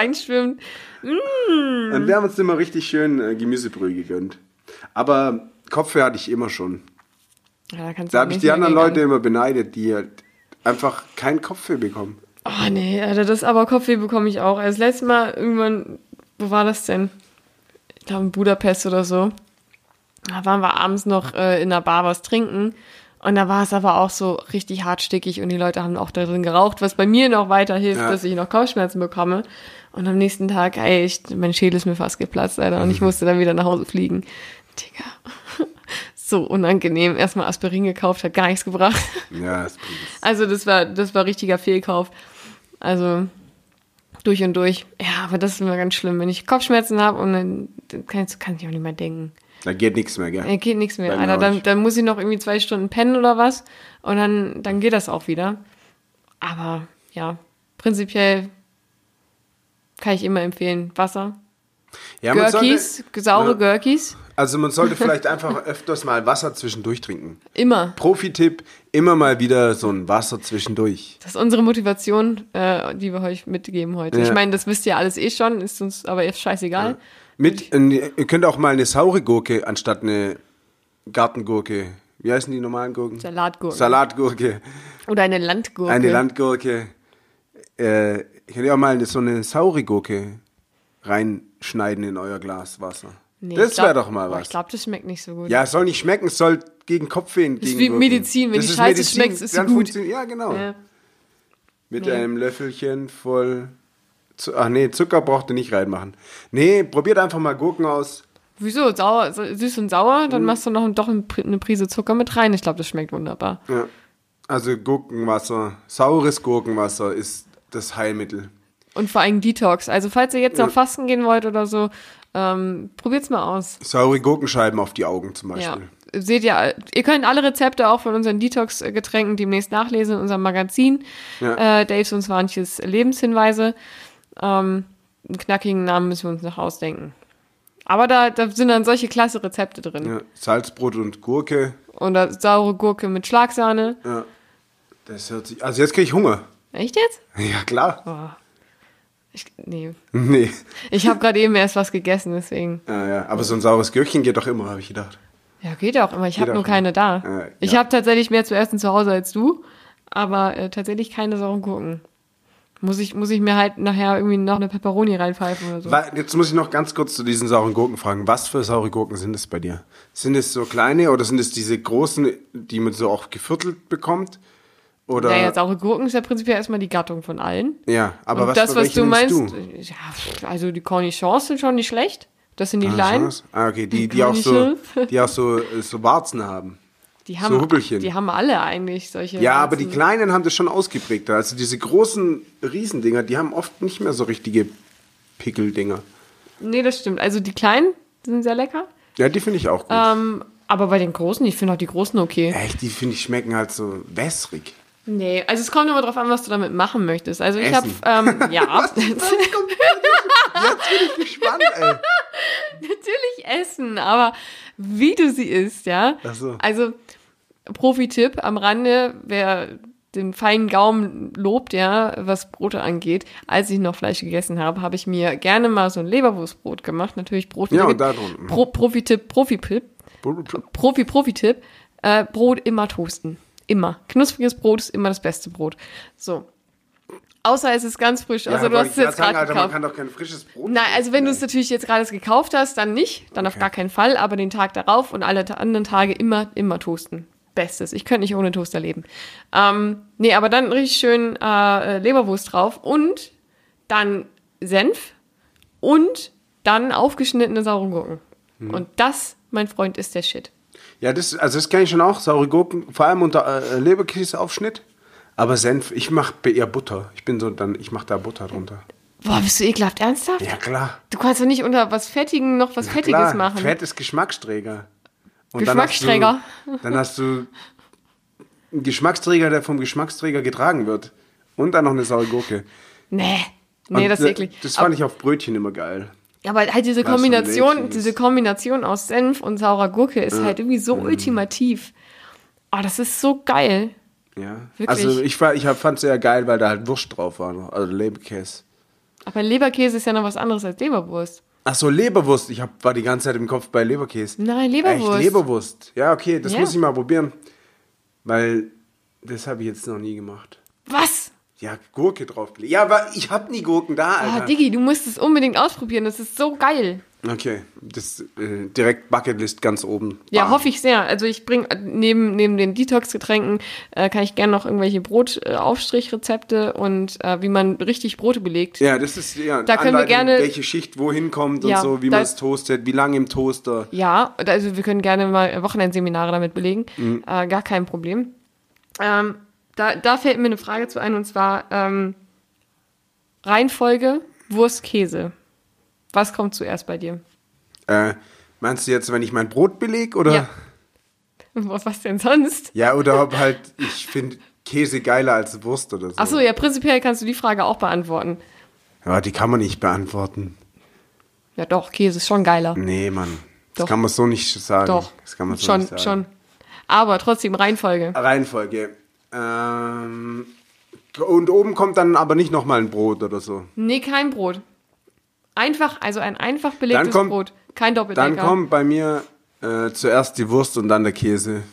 Reinschwimmt. Und wir haben uns immer richtig schön äh, Gemüsebrühe gegönnt. Aber Kopfweh hatte ich immer schon. Ja, da Da habe ich die anderen Leute immer beneidet, die halt einfach keinen Kopfweh bekommen. Oh nee, Alter, das aber Kopfweh bekomme ich auch. Also das letzte Mal irgendwann, wo war das denn? Ich glaube in Budapest oder so. Da waren wir abends noch äh, in der Bar was trinken. Und da war es aber auch so richtig hartstickig und die Leute haben auch da drin geraucht, was bei mir noch weiter hilft, Ja. dass ich noch Kopfschmerzen bekomme. Und am nächsten Tag, ey, ich, mein Schädel ist mir fast geplatzt, Alter, und ich musste dann wieder nach Hause fliegen. Digga. So unangenehm. Erstmal Aspirin gekauft, hat gar nichts gebracht. Ja, das. Also das war, das war richtiger Fehlkauf. Also durch und durch. Ja, aber das ist immer ganz schlimm, wenn ich Kopfschmerzen habe und dann, dann kann, ich, kann ich auch nicht mehr denken. Da geht nichts mehr, gell? Äh, geht nichts mehr. Alter, dann, dann muss ich noch irgendwie zwei Stunden pennen oder was und dann, dann geht das auch wieder. Aber ja, prinzipiell kann ich immer empfehlen, Wasser. Ja, man Gurkis, sollte, saure ja. Gurkis, Also man sollte vielleicht einfach öfters mal Wasser zwischendurch trinken. immer. Profi-Tipp, immer mal wieder so ein Wasser zwischendurch. Das ist unsere Motivation, äh, die wir euch mitgeben heute. Ja. Ich meine, das wisst ihr alles eh schon, ist uns aber jetzt scheißegal. Mit, ihr könnt auch mal eine saure Gurke anstatt eine Gartengurke. Wie heißen die normalen Gurken? Salatgurken. Salatgurke. Oder eine Landgurke. Eine Landgurke. Äh, könnt ihr auch mal eine, so eine saure Gurke reinschneiden in euer Glas Wasser. Nee, das ich wäre doch mal was. Ich glaube, das schmeckt nicht so gut. ja, es soll nicht schmecken, es soll gegen Kopfweh ist wie. Medizin, wenn Das die Scheiße schmeckt, ist sie gut. Ja, genau. Ja. Mit Nee. einem Löffelchen voll ach nee, Zucker braucht ihr nicht reinmachen. Nee, probiert einfach mal Gurken aus. Wieso? Sauer, süß und sauer, Mhm. dann machst du noch doch eine Prise Zucker mit rein. Ich glaube, das schmeckt wunderbar. Ja. Also Gurkenwasser, saures Gurkenwasser ist das Heilmittel. Und vor allem Detox. Also falls ihr jetzt Ja. noch fasten gehen wollt oder so, ähm, probiert's mal aus. Saure Gurkenscheiben auf die Augen zum Ja. Beispiel. Seht ihr, ihr könnt alle Rezepte auch von unseren Detox-Getränken demnächst nachlesen in unserem Magazin. Ja. Äh, Daves und Swanches Lebenshinweise. Ähm, einen knackigen Namen müssen wir uns noch ausdenken. Aber da, da sind dann solche klasse Rezepte drin. Ja. Salzbrot und Gurke. Oder saure Gurke mit Schlagsahne. Ja. Das hört sich. Also jetzt kriege ich Hunger. Echt jetzt? Ja, klar. Ich, nee. Nee. Ich habe gerade eben erst was gegessen, deswegen. Ja, ja. Aber so ein saures Gürkchen geht doch immer, habe ich gedacht. Ja, geht auch immer. Ich habe nur keine da. Äh, Ich ja. habe tatsächlich mehr zu essen zu Hause als du, aber äh, tatsächlich keine sauren Gurken. Muss ich, muss ich mir halt nachher irgendwie noch eine Pepperoni reinpfeifen oder so. Jetzt muss ich noch ganz kurz zu diesen sauren Gurken fragen. Was für saure Gurken sind es bei dir? Sind es so kleine oder sind es diese großen, die man so auch geviertelt bekommt? Oder Naja, saure Gurken ist ja prinzipiell erstmal die Gattung von allen. ja, aber Und was das, für was du meinst, ja, pff, also die Cornichons sind schon nicht schlecht. Das sind die Ah, kleinen. Ah, okay, die, die auch so, die auch so, so Warzen haben. Die haben, Hubbelchen. Die haben alle eigentlich solche. Ja, aber die kleinen haben das schon ausgeprägter. Also diese großen Riesendinger, die haben oft nicht mehr so richtige Pickeldinger. Nee, das stimmt. Also die kleinen sind sehr lecker. Ja, die finde ich auch gut. Ähm, aber bei den großen, ich finde auch die großen okay. Echt, die finde ich schmecken halt so wässrig. Nee, also es kommt immer drauf an, was du damit machen möchtest. Also ich habe, ähm, ja, Jetzt bin ich gespannt, ey. natürlich essen, aber wie du sie isst, ja. Ach so. Also Profi-Tipp am Rande, wer den feinen Gaumen lobt, ja, was Brote angeht. Als ich noch Fleisch gegessen habe, habe ich mir gerne mal so ein Leberwurstbrot gemacht. Natürlich Brot. Ja, und da drunten. Pro, Profi-Tipp, Profi-Tipp, Profi, Profi-Tipp, äh, Brot immer toasten. Immer. Knuspriges Brot ist immer das beste Brot. So. Außer es ist ganz frisch. Ja, Also du hast es jetzt gerade Alter, man gekauft. kann doch kein frisches Brot Nein, also wenn du es natürlich jetzt gerade gekauft hast, dann nicht, dann auf Okay. gar keinen Fall, aber den Tag darauf und alle anderen Tage immer, immer toasten. Bestes. Ich könnte nicht ohne Toaster leben. Ähm, nee, aber dann richtig schön äh, Leberwurst drauf und dann Senf und dann aufgeschnittene saure Gurken. Hm. Und das, mein Freund, ist der Shit. Ja, das, also das kenne ich schon auch. Saure Gurken, vor allem unter äh, Leberkäseaufschnitt. Aber Senf, ich mache eher Butter. Ich bin so dann, ich mache da Butter drunter. Boah, bist du ekelhaft ernsthaft? Ja, klar. Du kannst doch nicht unter was Fettigen noch was Fettiges klar, machen. Fett ist Geschmacksträger. Und Geschmacksträger. Dann hast, du, dann hast du einen Geschmacksträger, der vom Geschmacksträger getragen wird. Und dann noch eine saure Gurke. Nee. Nee, Und, das ist eklig. Das fand ich auf Brötchen immer geil. Aber halt diese Kombination, diese Kombination aus Senf und saurer Gurke ist halt irgendwie Mhm. so ultimativ. Oh, das ist so geil. Ja. Wirklich? Also ich, ich fand es sehr geil, weil da halt Wurst drauf war. Also Leberkäse. Aber Leberkäse ist ja noch was anderes als Leberwurst. Ach so, Leberwurst. Ich hab, war die ganze Zeit im Kopf bei Leberkäse. Nein, Leberwurst. Echt, Leberwurst. Ja, okay, das Ja. muss ich mal probieren. Weil das habe ich jetzt noch nie gemacht. Was? Ja, Gurke draufgelegt. Ja, aber ich hab nie Gurken da, Ah, Alter. Diggi, du musst es unbedingt ausprobieren. Das ist so geil. Okay, das äh, direkt Bucketlist ganz oben. Ja, Bam. hoffe ich sehr. Also ich bringe neben, neben den Detox-Getränken äh, kann ich gerne noch irgendwelche Brotaufstrichrezepte und äh, wie man richtig Brote belegt. Ja, das ist ja Da können wir gerne- welche Schicht wohin kommt Ja, und so, wie man es toastet, wie lange im Toaster. Ja, also wir können gerne mal Wochenendseminare damit belegen. Mhm. Äh, gar kein Problem. Ähm, da, da fällt mir eine Frage zu ein und zwar ähm, Reihenfolge Wurst, Käse. Was kommt zuerst bei dir? Äh, meinst du jetzt, wenn ich mein Brot beleg oder? Ja. Was denn sonst? Ja, oder ob halt, ich finde Käse geiler als Wurst oder so. Achso, ja, prinzipiell kannst du die Frage auch beantworten. Ja, die kann man nicht beantworten. Ja, doch, Käse ist schon geiler. Nee, Mann. Das Doch. kann man so nicht sagen. Doch. Das kann man so schon, nicht sagen. schon. Aber trotzdem Reihenfolge. Reihenfolge. Ähm, und oben kommt dann aber nicht nochmal ein Brot oder so. Nee, kein Brot. Einfach, also ein einfach belegtes kommt- Brot. Kein Doppeldecker. Dann kommt bei mir äh, zuerst die Wurst und dann der Käse.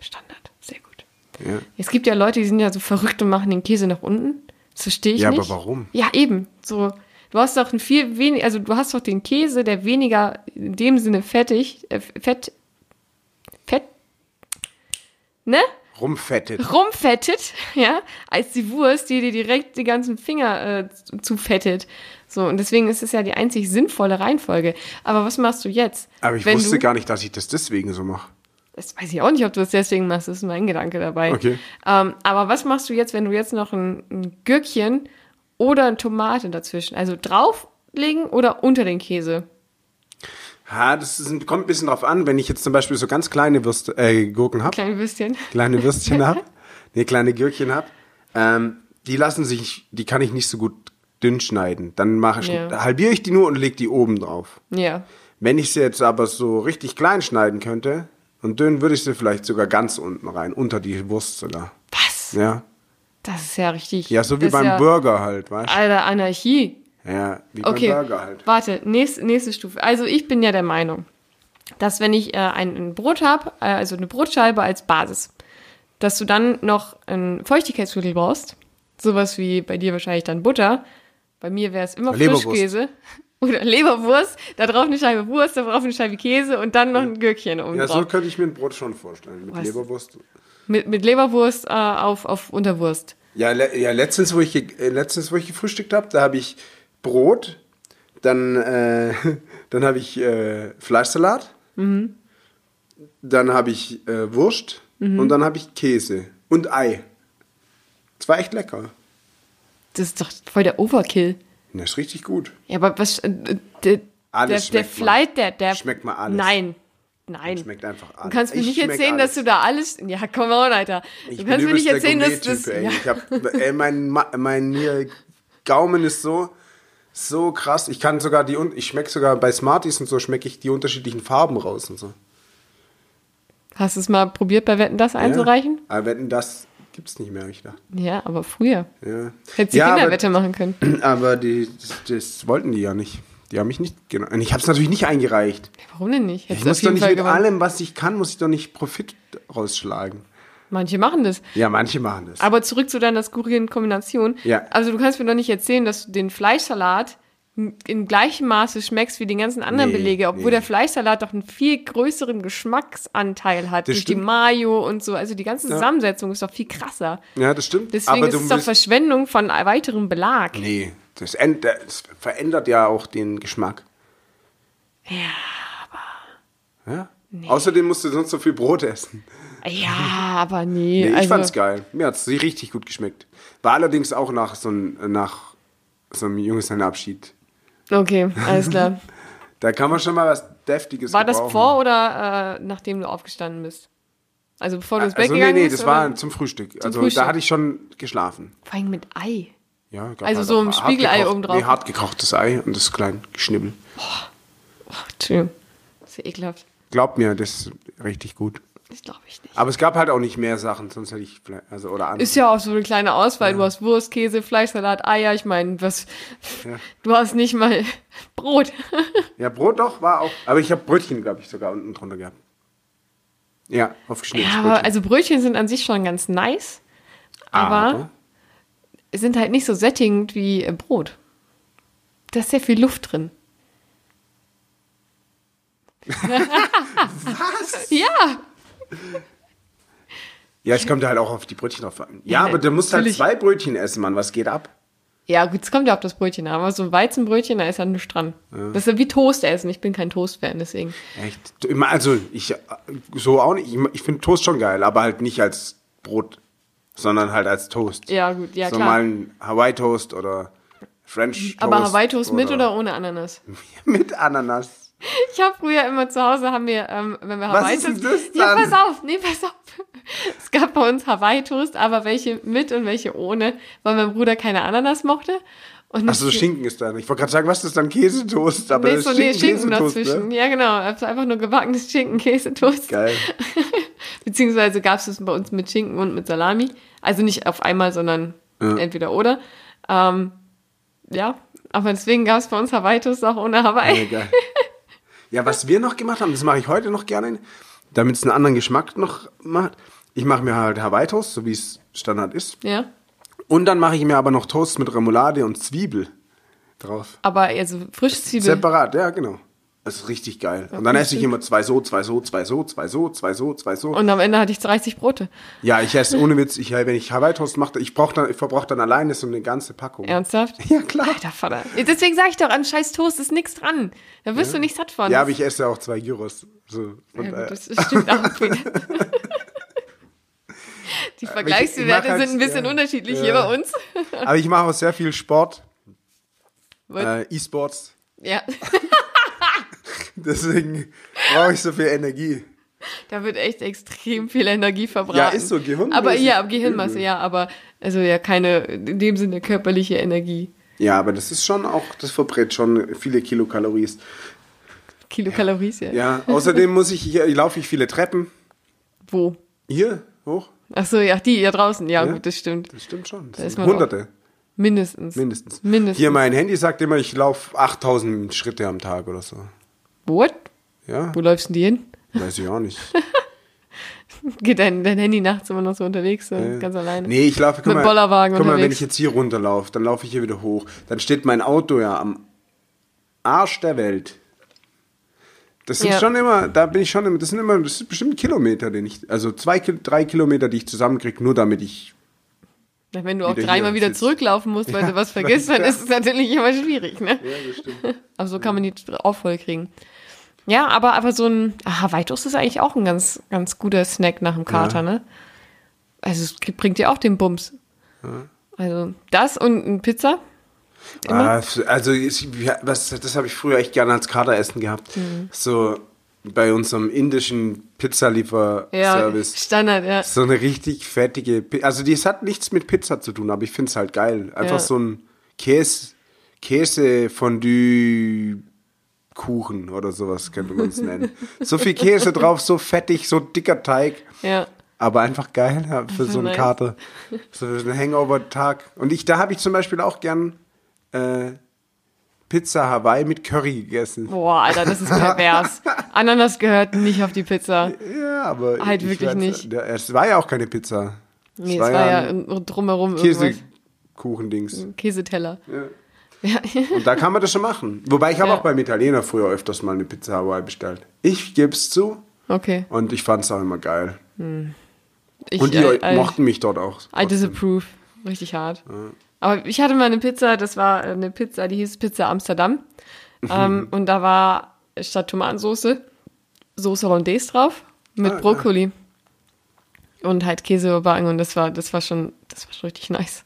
Standard. Sehr gut. Ja. Es gibt ja Leute, die sind ja so verrückt und machen den Käse nach unten. Das verstehe ich Ja, nicht. aber warum? Ja, eben. So, du hast doch ein viel wenig, also du hast doch den Käse, der weniger in dem Sinne fettig, äh, fett, fett, ne? Rumfettet. rumfettet, ja, als die Wurst, die dir direkt die ganzen Finger äh, zufettet. So, und deswegen ist es ja die einzig sinnvolle Reihenfolge. Aber was machst du jetzt? Aber ich Wenn wusste gar nicht, dass ich das deswegen so mache. Das weiß ich auch nicht, ob du das deswegen machst, das ist mein Gedanke dabei. Okay. Ähm, aber was machst du jetzt, wenn du jetzt noch ein, ein Gürkchen oder eine Tomate dazwischen, also drauflegen oder unter den Käse? Ha, das ist, kommt ein bisschen drauf an, wenn ich jetzt zum Beispiel so ganz kleine Würste, äh, Gurken habe, Kleine Würstchen. kleine Würstchen habe, nee, kleine Gürkchen habe, ähm, die lassen sich, die kann ich nicht so gut dünn schneiden. Dann mache ich, Ja. halbiere ich die nur und lege die oben drauf. Ja. Wenn ich sie jetzt aber so richtig klein schneiden könnte und dünn, würde ich sie vielleicht sogar ganz unten rein, unter die Wurst sogar. Was? Ja. Das ist ja richtig. Ja, so wie beim ja, Burger halt, weißt Alter, Anarchie. du? Ja, wie Okay, beim Burger halt. warte, nächste, nächste Stufe. Also ich bin ja der Meinung, dass wenn ich äh, ein, ein Brot habe, äh, also eine Brotscheibe als Basis, dass du dann noch ein Feuchtigkeitsmittel brauchst. Sowas wie bei dir wahrscheinlich dann Butter. Bei mir wäre es immer Leberwurst. Frischkäse. Oder Leberwurst, da drauf eine Scheibe Wurst, da drauf eine Scheibe Käse und dann noch ein Gürkchen oben Ja, so könnte ich mir ein Brot schon vorstellen. Mit Was? Leberwurst. Mit, mit Leberwurst äh, auf, auf Unterwurst. Ja, le ja letztens, wo ich, äh, letztens, wo ich gefrühstückt habe, da habe ich Brot, dann, äh, dann habe ich äh, Fleischsalat, dann habe ich äh, Wurst und dann habe ich Käse und Ei. Das war echt lecker. Das ist doch voll der Overkill. Das ist richtig gut. Ja, aber was. Äh, der, Alles der, der schmeckt mal. Flight, der, der. Schmeckt mal alles. Nein. Nein. Schmeckt einfach alles. Du kannst mir Ich nicht erzählen, alles. dass du da alles. Ja, komm on, Alter. Ich du kannst mir nicht erzählen, dass das. Ey. Ja, Ich hab, ey, mein, mein hier, Gaumen ist so, so krass. Ich kann sogar die, ich schmecke sogar bei Smarties und so, schmecke ich die unterschiedlichen Farben raus und so. hast du es mal probiert, bei Wetten das einzureichen? Ja. Wetten, das gibt's nicht mehr, hab ich gedacht. Ja, aber früher. Ja, Hättest du ja Kinderwette machen können. aber, die, das, das wollten die ja nicht. Die haben mich nicht, genau. Und ich habe es natürlich nicht eingereicht. Warum denn nicht? Ich Hättest du muss doch nicht Fall mit gewonnen. allem, was ich kann, muss ich doch nicht Profit rausschlagen. Manche machen das. Ja, manche machen das. Aber zurück zu deiner skurrilen Kombination. Ja. Also du kannst mir doch nicht erzählen, dass du den Fleischsalat in gleichem Maße schmeckst wie den ganzen anderen Nee, Belege, obwohl nee. der Fleischsalat doch einen viel größeren Geschmacksanteil hat Das durch die. Mayo und so. Also die ganze Zusammensetzung ist doch viel krasser. ja, das stimmt. Deswegen aber ist es doch Verschwendung von weiterem Belag. Nee, das, das verändert ja auch den Geschmack. Ja, Ja? Außerdem musst du sonst so viel Brot essen. ja, aber nee. Nee, ich also, fand's geil. Mir hat's richtig gut geschmeckt. War allerdings auch nach so, ein, nach so einem Junggesellenabschied. Okay, alles klar. Da kann man schon mal was Deftiges War das gebrauchen. vor oder äh, nachdem du aufgestanden bist? Also bevor du ins Bett Also nee, gegangen nee, bist? das war oder? zum Frühstück. also Frühstück. da hatte ich schon geschlafen. Vor allem mit Ei. Ja, gab Also halt so ein Spiegelei obendrauf. Nee, hart gekochtes Ei und das klein geschnibbelt. Entschuldigung. Das ist ja ekelhaft. Glaubt mir, das ist richtig gut. Das glaube ich nicht. Aber es gab halt auch nicht mehr Sachen, sonst hätte ich vielleicht, also oder andere. Ist ja auch so eine kleine Auswahl. Du hast Wurst, Käse, Fleischsalat, Eier. Ich meine, was. Ja. Du hast nicht mal Brot. Ja, Brot doch, war auch. Aber ich habe Brötchen, glaube ich, sogar unten drunter gehabt. Ja, aufgeschnitten. Ja, aber also Brötchen sind an sich schon ganz nice. Aber sind halt nicht so sättigend wie äh, Brot. Da ist sehr viel Luft drin. Was? Ja. Ja, es kommt halt auch auf die Brötchen drauf an. Ja, aber du musst halt natürlich. zwei Brötchen essen, Mann. Was geht ab? Ja, gut, es kommt ja auf das Brötchen an. Aber so ein Weizenbrötchen, da ist ja nichts dran. Das ist ja wie Toast essen. Ich bin kein Toast-Fan, deswegen. Echt? Du, immer- Also, ich äh, so auch nicht. Ich, ich finde Toast schon geil, aber halt nicht als Brot, sondern halt als Toast. Ja, gut, ja, so klar. mal ein Hawaii-Toast oder French Toast. Aber Hawaii-Toast mit oder ohne Ananas? Mit Ananas. Ich habe früher immer zu Hause, haben wir, ähm, wenn wir Was Hawaii ist denn das Ja, dann? pass auf, nee, pass auf. Es gab bei uns Hawaii Toast, aber welche mit und welche ohne, weil mein Bruder keine Ananas mochte. Und Achso, Schinken ist da. Ich wollte gerade sagen, was ist dann Käsetoast? Aber nee, so nee, Schinken, Schinken Käsetoast, dazwischen. Ne? Ja, genau. Also einfach nur gebackenes Schinken-Käsetoast. Geil. Beziehungsweise gab es es bei uns mit Schinken und mit Salami. Also nicht auf einmal, sondern entweder oder. Ähm, ja, aber deswegen gab es bei uns Hawaii Toast auch ohne Hawaii. Ja, geil. Ja, was wir noch gemacht haben, das mache ich heute noch gerne, damit es einen anderen Geschmack noch macht. Ich mache mir halt Hawaii-Toast, so wie es Standard ist. Ja. Und dann mache ich mir aber noch Toast mit Remoulade und Zwiebel drauf. Aber also frische Zwiebel. Separat, ja, genau. Das ist richtig geil. Und dann esse ich immer zwei so, zwei so, zwei so, zwei so, zwei so, zwei so. Und am Ende hatte ich 30 Brote. Ja, ich esse ohne Witz, ich, wenn ich Hawaii Toast mache, ich, brauch dann, ich verbrauche dann alleine so eine ganze Packung. Ernsthaft? Ja, klar. Alter Vater. Deswegen sage ich doch, an scheiß Toast ist nichts dran. Da wirst du nicht satt von. Ja, aber ich esse ja auch zwei Gyros. So, Ja, und, gut, äh, das stimmt auch wieder. Die Vergleichswerte halt- sind ein bisschen ja, unterschiedlich ja. hier bei uns. aber ich mache auch sehr viel Sport, äh, E-Sports. Ja, Deswegen brauche ich so viel Energie. da wird echt extrem viel Energie verbraten. Ja, ist so, Gehirnmäßig Aber ja, Gehirnmasse, übel. ja, aber also ja keine in dem Sinne körperliche Energie. Ja, aber das ist schon auch, das verbrät schon viele Kilokalorien. Kilokalorien, ja. Ja, außerdem muss ich hier, laufe ich viele Treppen. Wo? Hier, hoch. Ach so, ja, die hier draußen. Ja, Ja. gut, das stimmt. Das stimmt schon. Das Da sind Hunderte, Mindestens. mindestens. Mindestens. Hier, mein Handy sagt immer, ich laufe 8000 Schritte am Tag oder so. What? Ja, Wo läufst denn die hin? weiß ich auch nicht. Geht dein, dein Handy nachts immer noch so unterwegs, so, Äh, ganz alleine? Nee, ich laufe, guck Mit mal, Bollerwagen guck mal, wenn ich jetzt hier runterlaufe, dann laufe ich hier wieder hoch. Dann steht mein Auto ja am Arsch der Welt. Das sind Ja. schon immer, da bin ich schon immer, das sind immer, das sind bestimmt Kilometer, den ich, also zwei, drei Kilometer, die ich zusammenkriege, nur damit ich, Na, Wenn du auch dreimal wieder sitzt. zurücklaufen musst, weil Ja, du was vergisst, dann ja. ist es natürlich immer schwierig, ne? ja, das stimmt. Aber so kann man die auch voll kriegen. Ja, aber, aber so ein ah, Hawaii-Toast ist eigentlich auch ein ganz, ganz guter Snack nach dem Kater, ne? Also es bringt dir auch den Bums. Also das und eine Pizza. Ah, also, ja, was, das habe ich früher echt gerne als Kateressen gehabt. Mhm. So bei unserem indischen Ja, Pizzalieferservice. Standard, ja. So eine richtig fettige, also das hat nichts mit Pizza zu tun, aber ich finde es halt geil. Einfach Ja. so ein Käse, Käse Fondue Kuchen oder sowas könnte man es nennen. So viel Käse drauf, so fettig, so dicker Teig, Ja. aber einfach geil ja, für so einen nice. Kater. So für einen Hangover-Tag. Und ich, da habe ich zum Beispiel auch gern äh, Pizza Hawaii mit Curry gegessen. Boah, Alter, das ist pervers. Ananas gehört nicht auf die Pizza. Ja, aber Halt ich wirklich weiß- nicht. Es war ja auch keine Pizza. Nee, es war ja drumherum irgendwas. Käsekuchendings. Käseteller. Ja. Ja. Und da kann man das schon machen. Wobei ich habe Ja. auch beim Italiener früher öfters mal eine Pizza Hawaii bestellt. Ich gebe es zu Okay. und ich fand es auch immer geil. Ich, und die äh, äh, mochten mich dort auch. I disapprove. Richtig hart. Aber ich hatte mal eine Pizza, das war eine Pizza, die hieß Pizza Amsterdam. Mhm. Ähm, und da war statt Tomatensauce Soße Hollandaise drauf mit Ah, Brokkoli. Und halt Käse überbacken und das war, das war schon, das war schon richtig nice.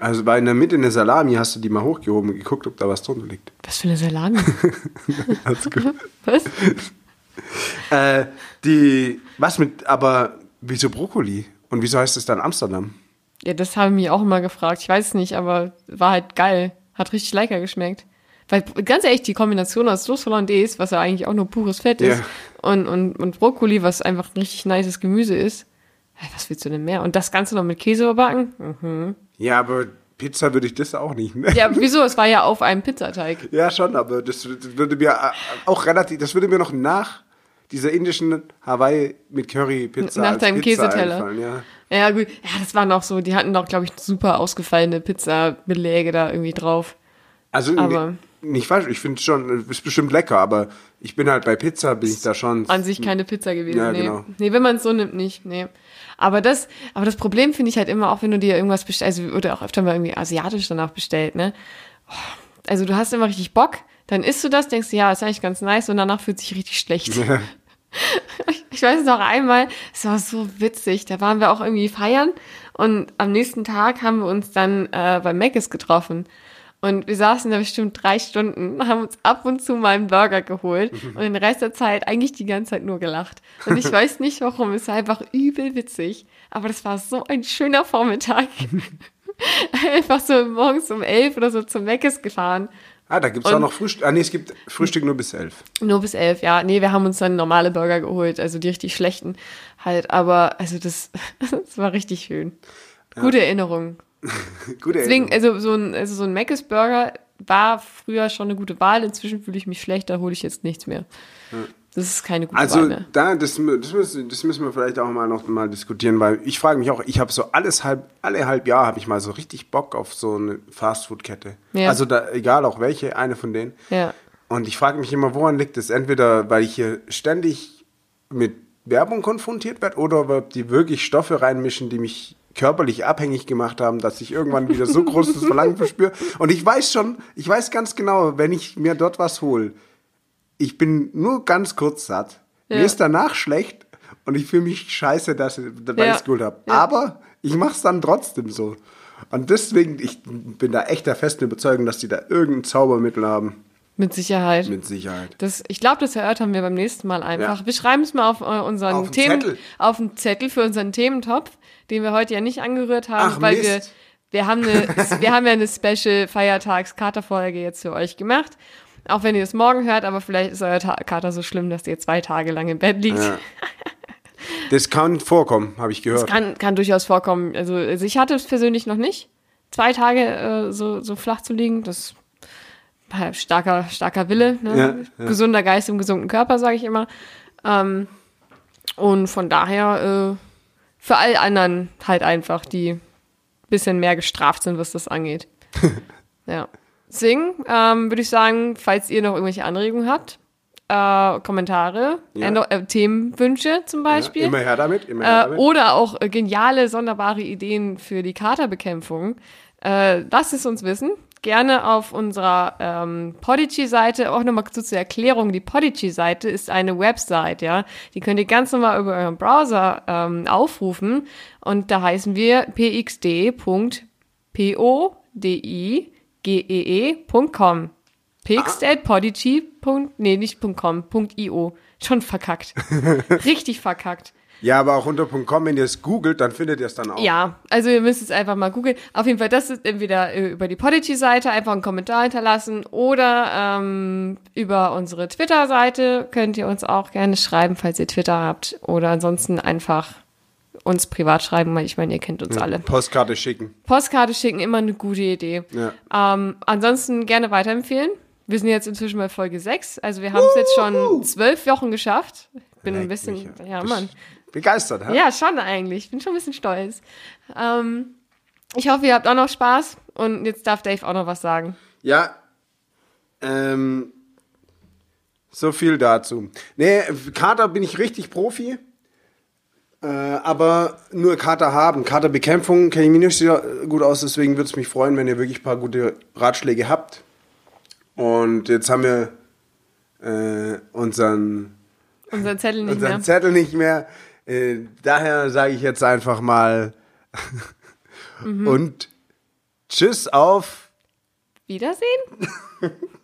Also bei in der Mitte eine Salami hast du die mal hochgehoben und geguckt, ob da was drunter liegt. Was für eine Salami? Was? äh, die, was mit, aber wieso Brokkoli? Und wieso heißt es dann Amsterdam? Ja, das haben mich auch immer gefragt. Ich weiß es nicht, aber war halt geil. Hat richtig lecker geschmeckt. Weil, ganz ehrlich, die Kombination aus Soße Hollandaise, was ja eigentlich auch nur pures Fett ist, Ja. und, und, und Brokkoli, was einfach ein richtig nices Gemüse ist. Was willst du denn mehr? Und das Ganze noch mit Käse überbacken? Mhm. Ja, aber Pizza würde ich das auch nicht. Ne? Ja, wieso? Es war ja auf einem Pizzateig. Ja, schon, aber das würde mir äh, auch relativ, das würde mir noch nach dieser indischen Hawaii mit Curry Pizza Nach deinem Pizza Käseteller. ja. Ja, gut. Ja, das war noch so, die hatten doch, glaube ich, super ausgefallene Pizzabeläge da irgendwie drauf. Also Aber- ne- nicht falsch, ich finde schon, ist bestimmt lecker, aber ich bin halt bei Pizza, bin ich da schon. an sich keine Pizza gewesen. Ja, nee. genau. nee, wenn man es so nimmt, nicht. Nee. Aber das, aber das Problem finde ich halt immer, auch wenn du dir irgendwas bestellst, also, oder auch öfter mal irgendwie asiatisch danach bestellt, ne? Oh, Also du hast immer richtig Bock, dann isst du das, denkst du, ja, ist eigentlich ganz nice und danach fühlt sich richtig schlecht. Ich weiß noch einmal, es war so witzig, da waren wir auch irgendwie feiern und am nächsten Tag haben wir uns dann äh, bei Mc's getroffen. Und wir saßen da bestimmt drei Stunden, haben uns ab und zu mal einen Burger geholt und den Rest der Zeit eigentlich die ganze Zeit nur gelacht. Und ich weiß nicht warum, es war einfach übel witzig. Aber das war so ein schöner Vormittag. einfach so morgens um elf oder so zum Mc's gefahren. Ah, da gibt es auch noch Frühstück. Ah, nee, es gibt Frühstück nur bis elf. Nur bis elf, ja. Nee, wir haben uns dann normale Burger geholt, also die richtig schlechten halt. Aber also das, das war richtig schön. Gute Erinnerung. Gute Deswegen, also so ein, also so ein Mc's Burger war früher schon eine gute Wahl. Inzwischen fühle ich mich schlecht, da hole ich jetzt nichts mehr. Das ist keine gute Wahl Also mehr. da, das, das, müssen, das müssen wir vielleicht auch mal noch mal diskutieren, weil ich frage mich auch, ich habe so alles halb, alle halb Jahr habe ich mal so richtig Bock auf so eine Fastfood-Kette. Ja. Also da, egal auch welche, eine von denen. Ja. Und ich frage mich immer, woran liegt es? Entweder, weil ich hier ständig mit Werbung konfrontiert werde oder weil die wirklich Stoffe reinmischen, die mich körperlich abhängig gemacht haben, dass ich irgendwann wieder so großes Verlangen verspüre. Und ich weiß schon, ich weiß ganz genau, wenn ich mir dort was hole, ich bin nur ganz kurz satt. Ja. Mir ist danach schlecht und ich fühle mich scheiße, dass ich weil Ja. ich es geholt habe. Ja. Aber ich mache es dann trotzdem so. Und deswegen, ich bin da echt der festen Überzeugung, dass die da irgendein Zaubermittel haben. Mit Sicherheit. Mit Sicherheit. Das, ich glaube, das erörtern wir beim nächsten Mal einfach. Ja. Wir schreiben es mal auf äh, unseren Auf Themen, Zettel. auf den Zettel für unseren Thementopf, den wir heute ja nicht angerührt haben, Ach, weil Mist. wir wir haben eine wir haben ja eine Special Feiertags Katerfolge jetzt für euch gemacht. Auch wenn ihr es morgen hört, aber vielleicht ist euer Ta Kater so schlimm, dass ihr zwei Tage lang im Bett liegt. Ja. Das kann vorkommen, habe ich gehört. Kann, kann durchaus vorkommen. Also, also ich hatte es persönlich noch nicht. Zwei Tage äh, so, so flach zu liegen, das starker, starker Wille. Ne? Ja, ja. Gesunder Geist im gesunden Körper, sage ich immer. Ähm, und von daher äh, für all anderen halt einfach, die ein bisschen mehr gestraft sind, was das angeht. ja. Deswegen ähm, würde ich sagen, falls ihr noch irgendwelche Anregungen habt, äh, Kommentare, Ja. Äh, Themenwünsche zum Beispiel. Ja, immer her damit, immer her Äh, damit. oder auch äh, geniale, sonderbare Ideen für die Katerbekämpfung. Äh, lasst es uns wissen. Gerne auf unserer ähm, Podigy-Seite, auch nochmal kurz zur Erklärung, die Podigy-Seite ist eine Website, ja. Die könnt ihr ganz normal über euren Browser ähm, aufrufen und da heißen wir pxd.podigi.com. pxd.podigy. Nee, nicht .com, .io. Schon verkackt. Richtig verkackt. Ja, aber auch unter .com, wenn ihr es googelt, dann findet ihr es dann auch. Ja, also ihr müsst es einfach mal googeln. Auf jeden Fall, das ist entweder äh, über die Podigy-Seite einfach einen Kommentar hinterlassen oder ähm, über unsere Twitter-Seite könnt ihr uns auch gerne schreiben, falls ihr Twitter habt. Oder ansonsten einfach uns privat schreiben, weil ich meine, ihr kennt uns alle. Postkarte schicken. Postkarte schicken, immer eine gute Idee. Ja. Ähm, ansonsten gerne weiterempfehlen. Wir sind jetzt inzwischen bei Folge 6, also wir haben es jetzt schon zwölf Wochen geschafft. Ich bin ein Leck bisschen, mich, ja Mann. Begeistert, hä? Ja, schon eigentlich. Ich bin schon ein bisschen stolz. Ähm, ich hoffe, ihr habt auch noch Spaß. Und jetzt darf Dave auch noch was sagen. Ja, ähm, so viel dazu. Nee, Kater bin ich richtig Profi. Äh, aber nur Kater haben. Katerbekämpfung kenne ich mich nicht gut aus, deswegen würde es mich freuen, wenn ihr wirklich ein paar gute Ratschläge habt. Und jetzt haben wir äh, unseren, Unseren Zettel nicht unseren. Zettel nicht mehr. Äh, daher sage ich jetzt einfach mal Mhm. und tschüss auf Wiedersehen?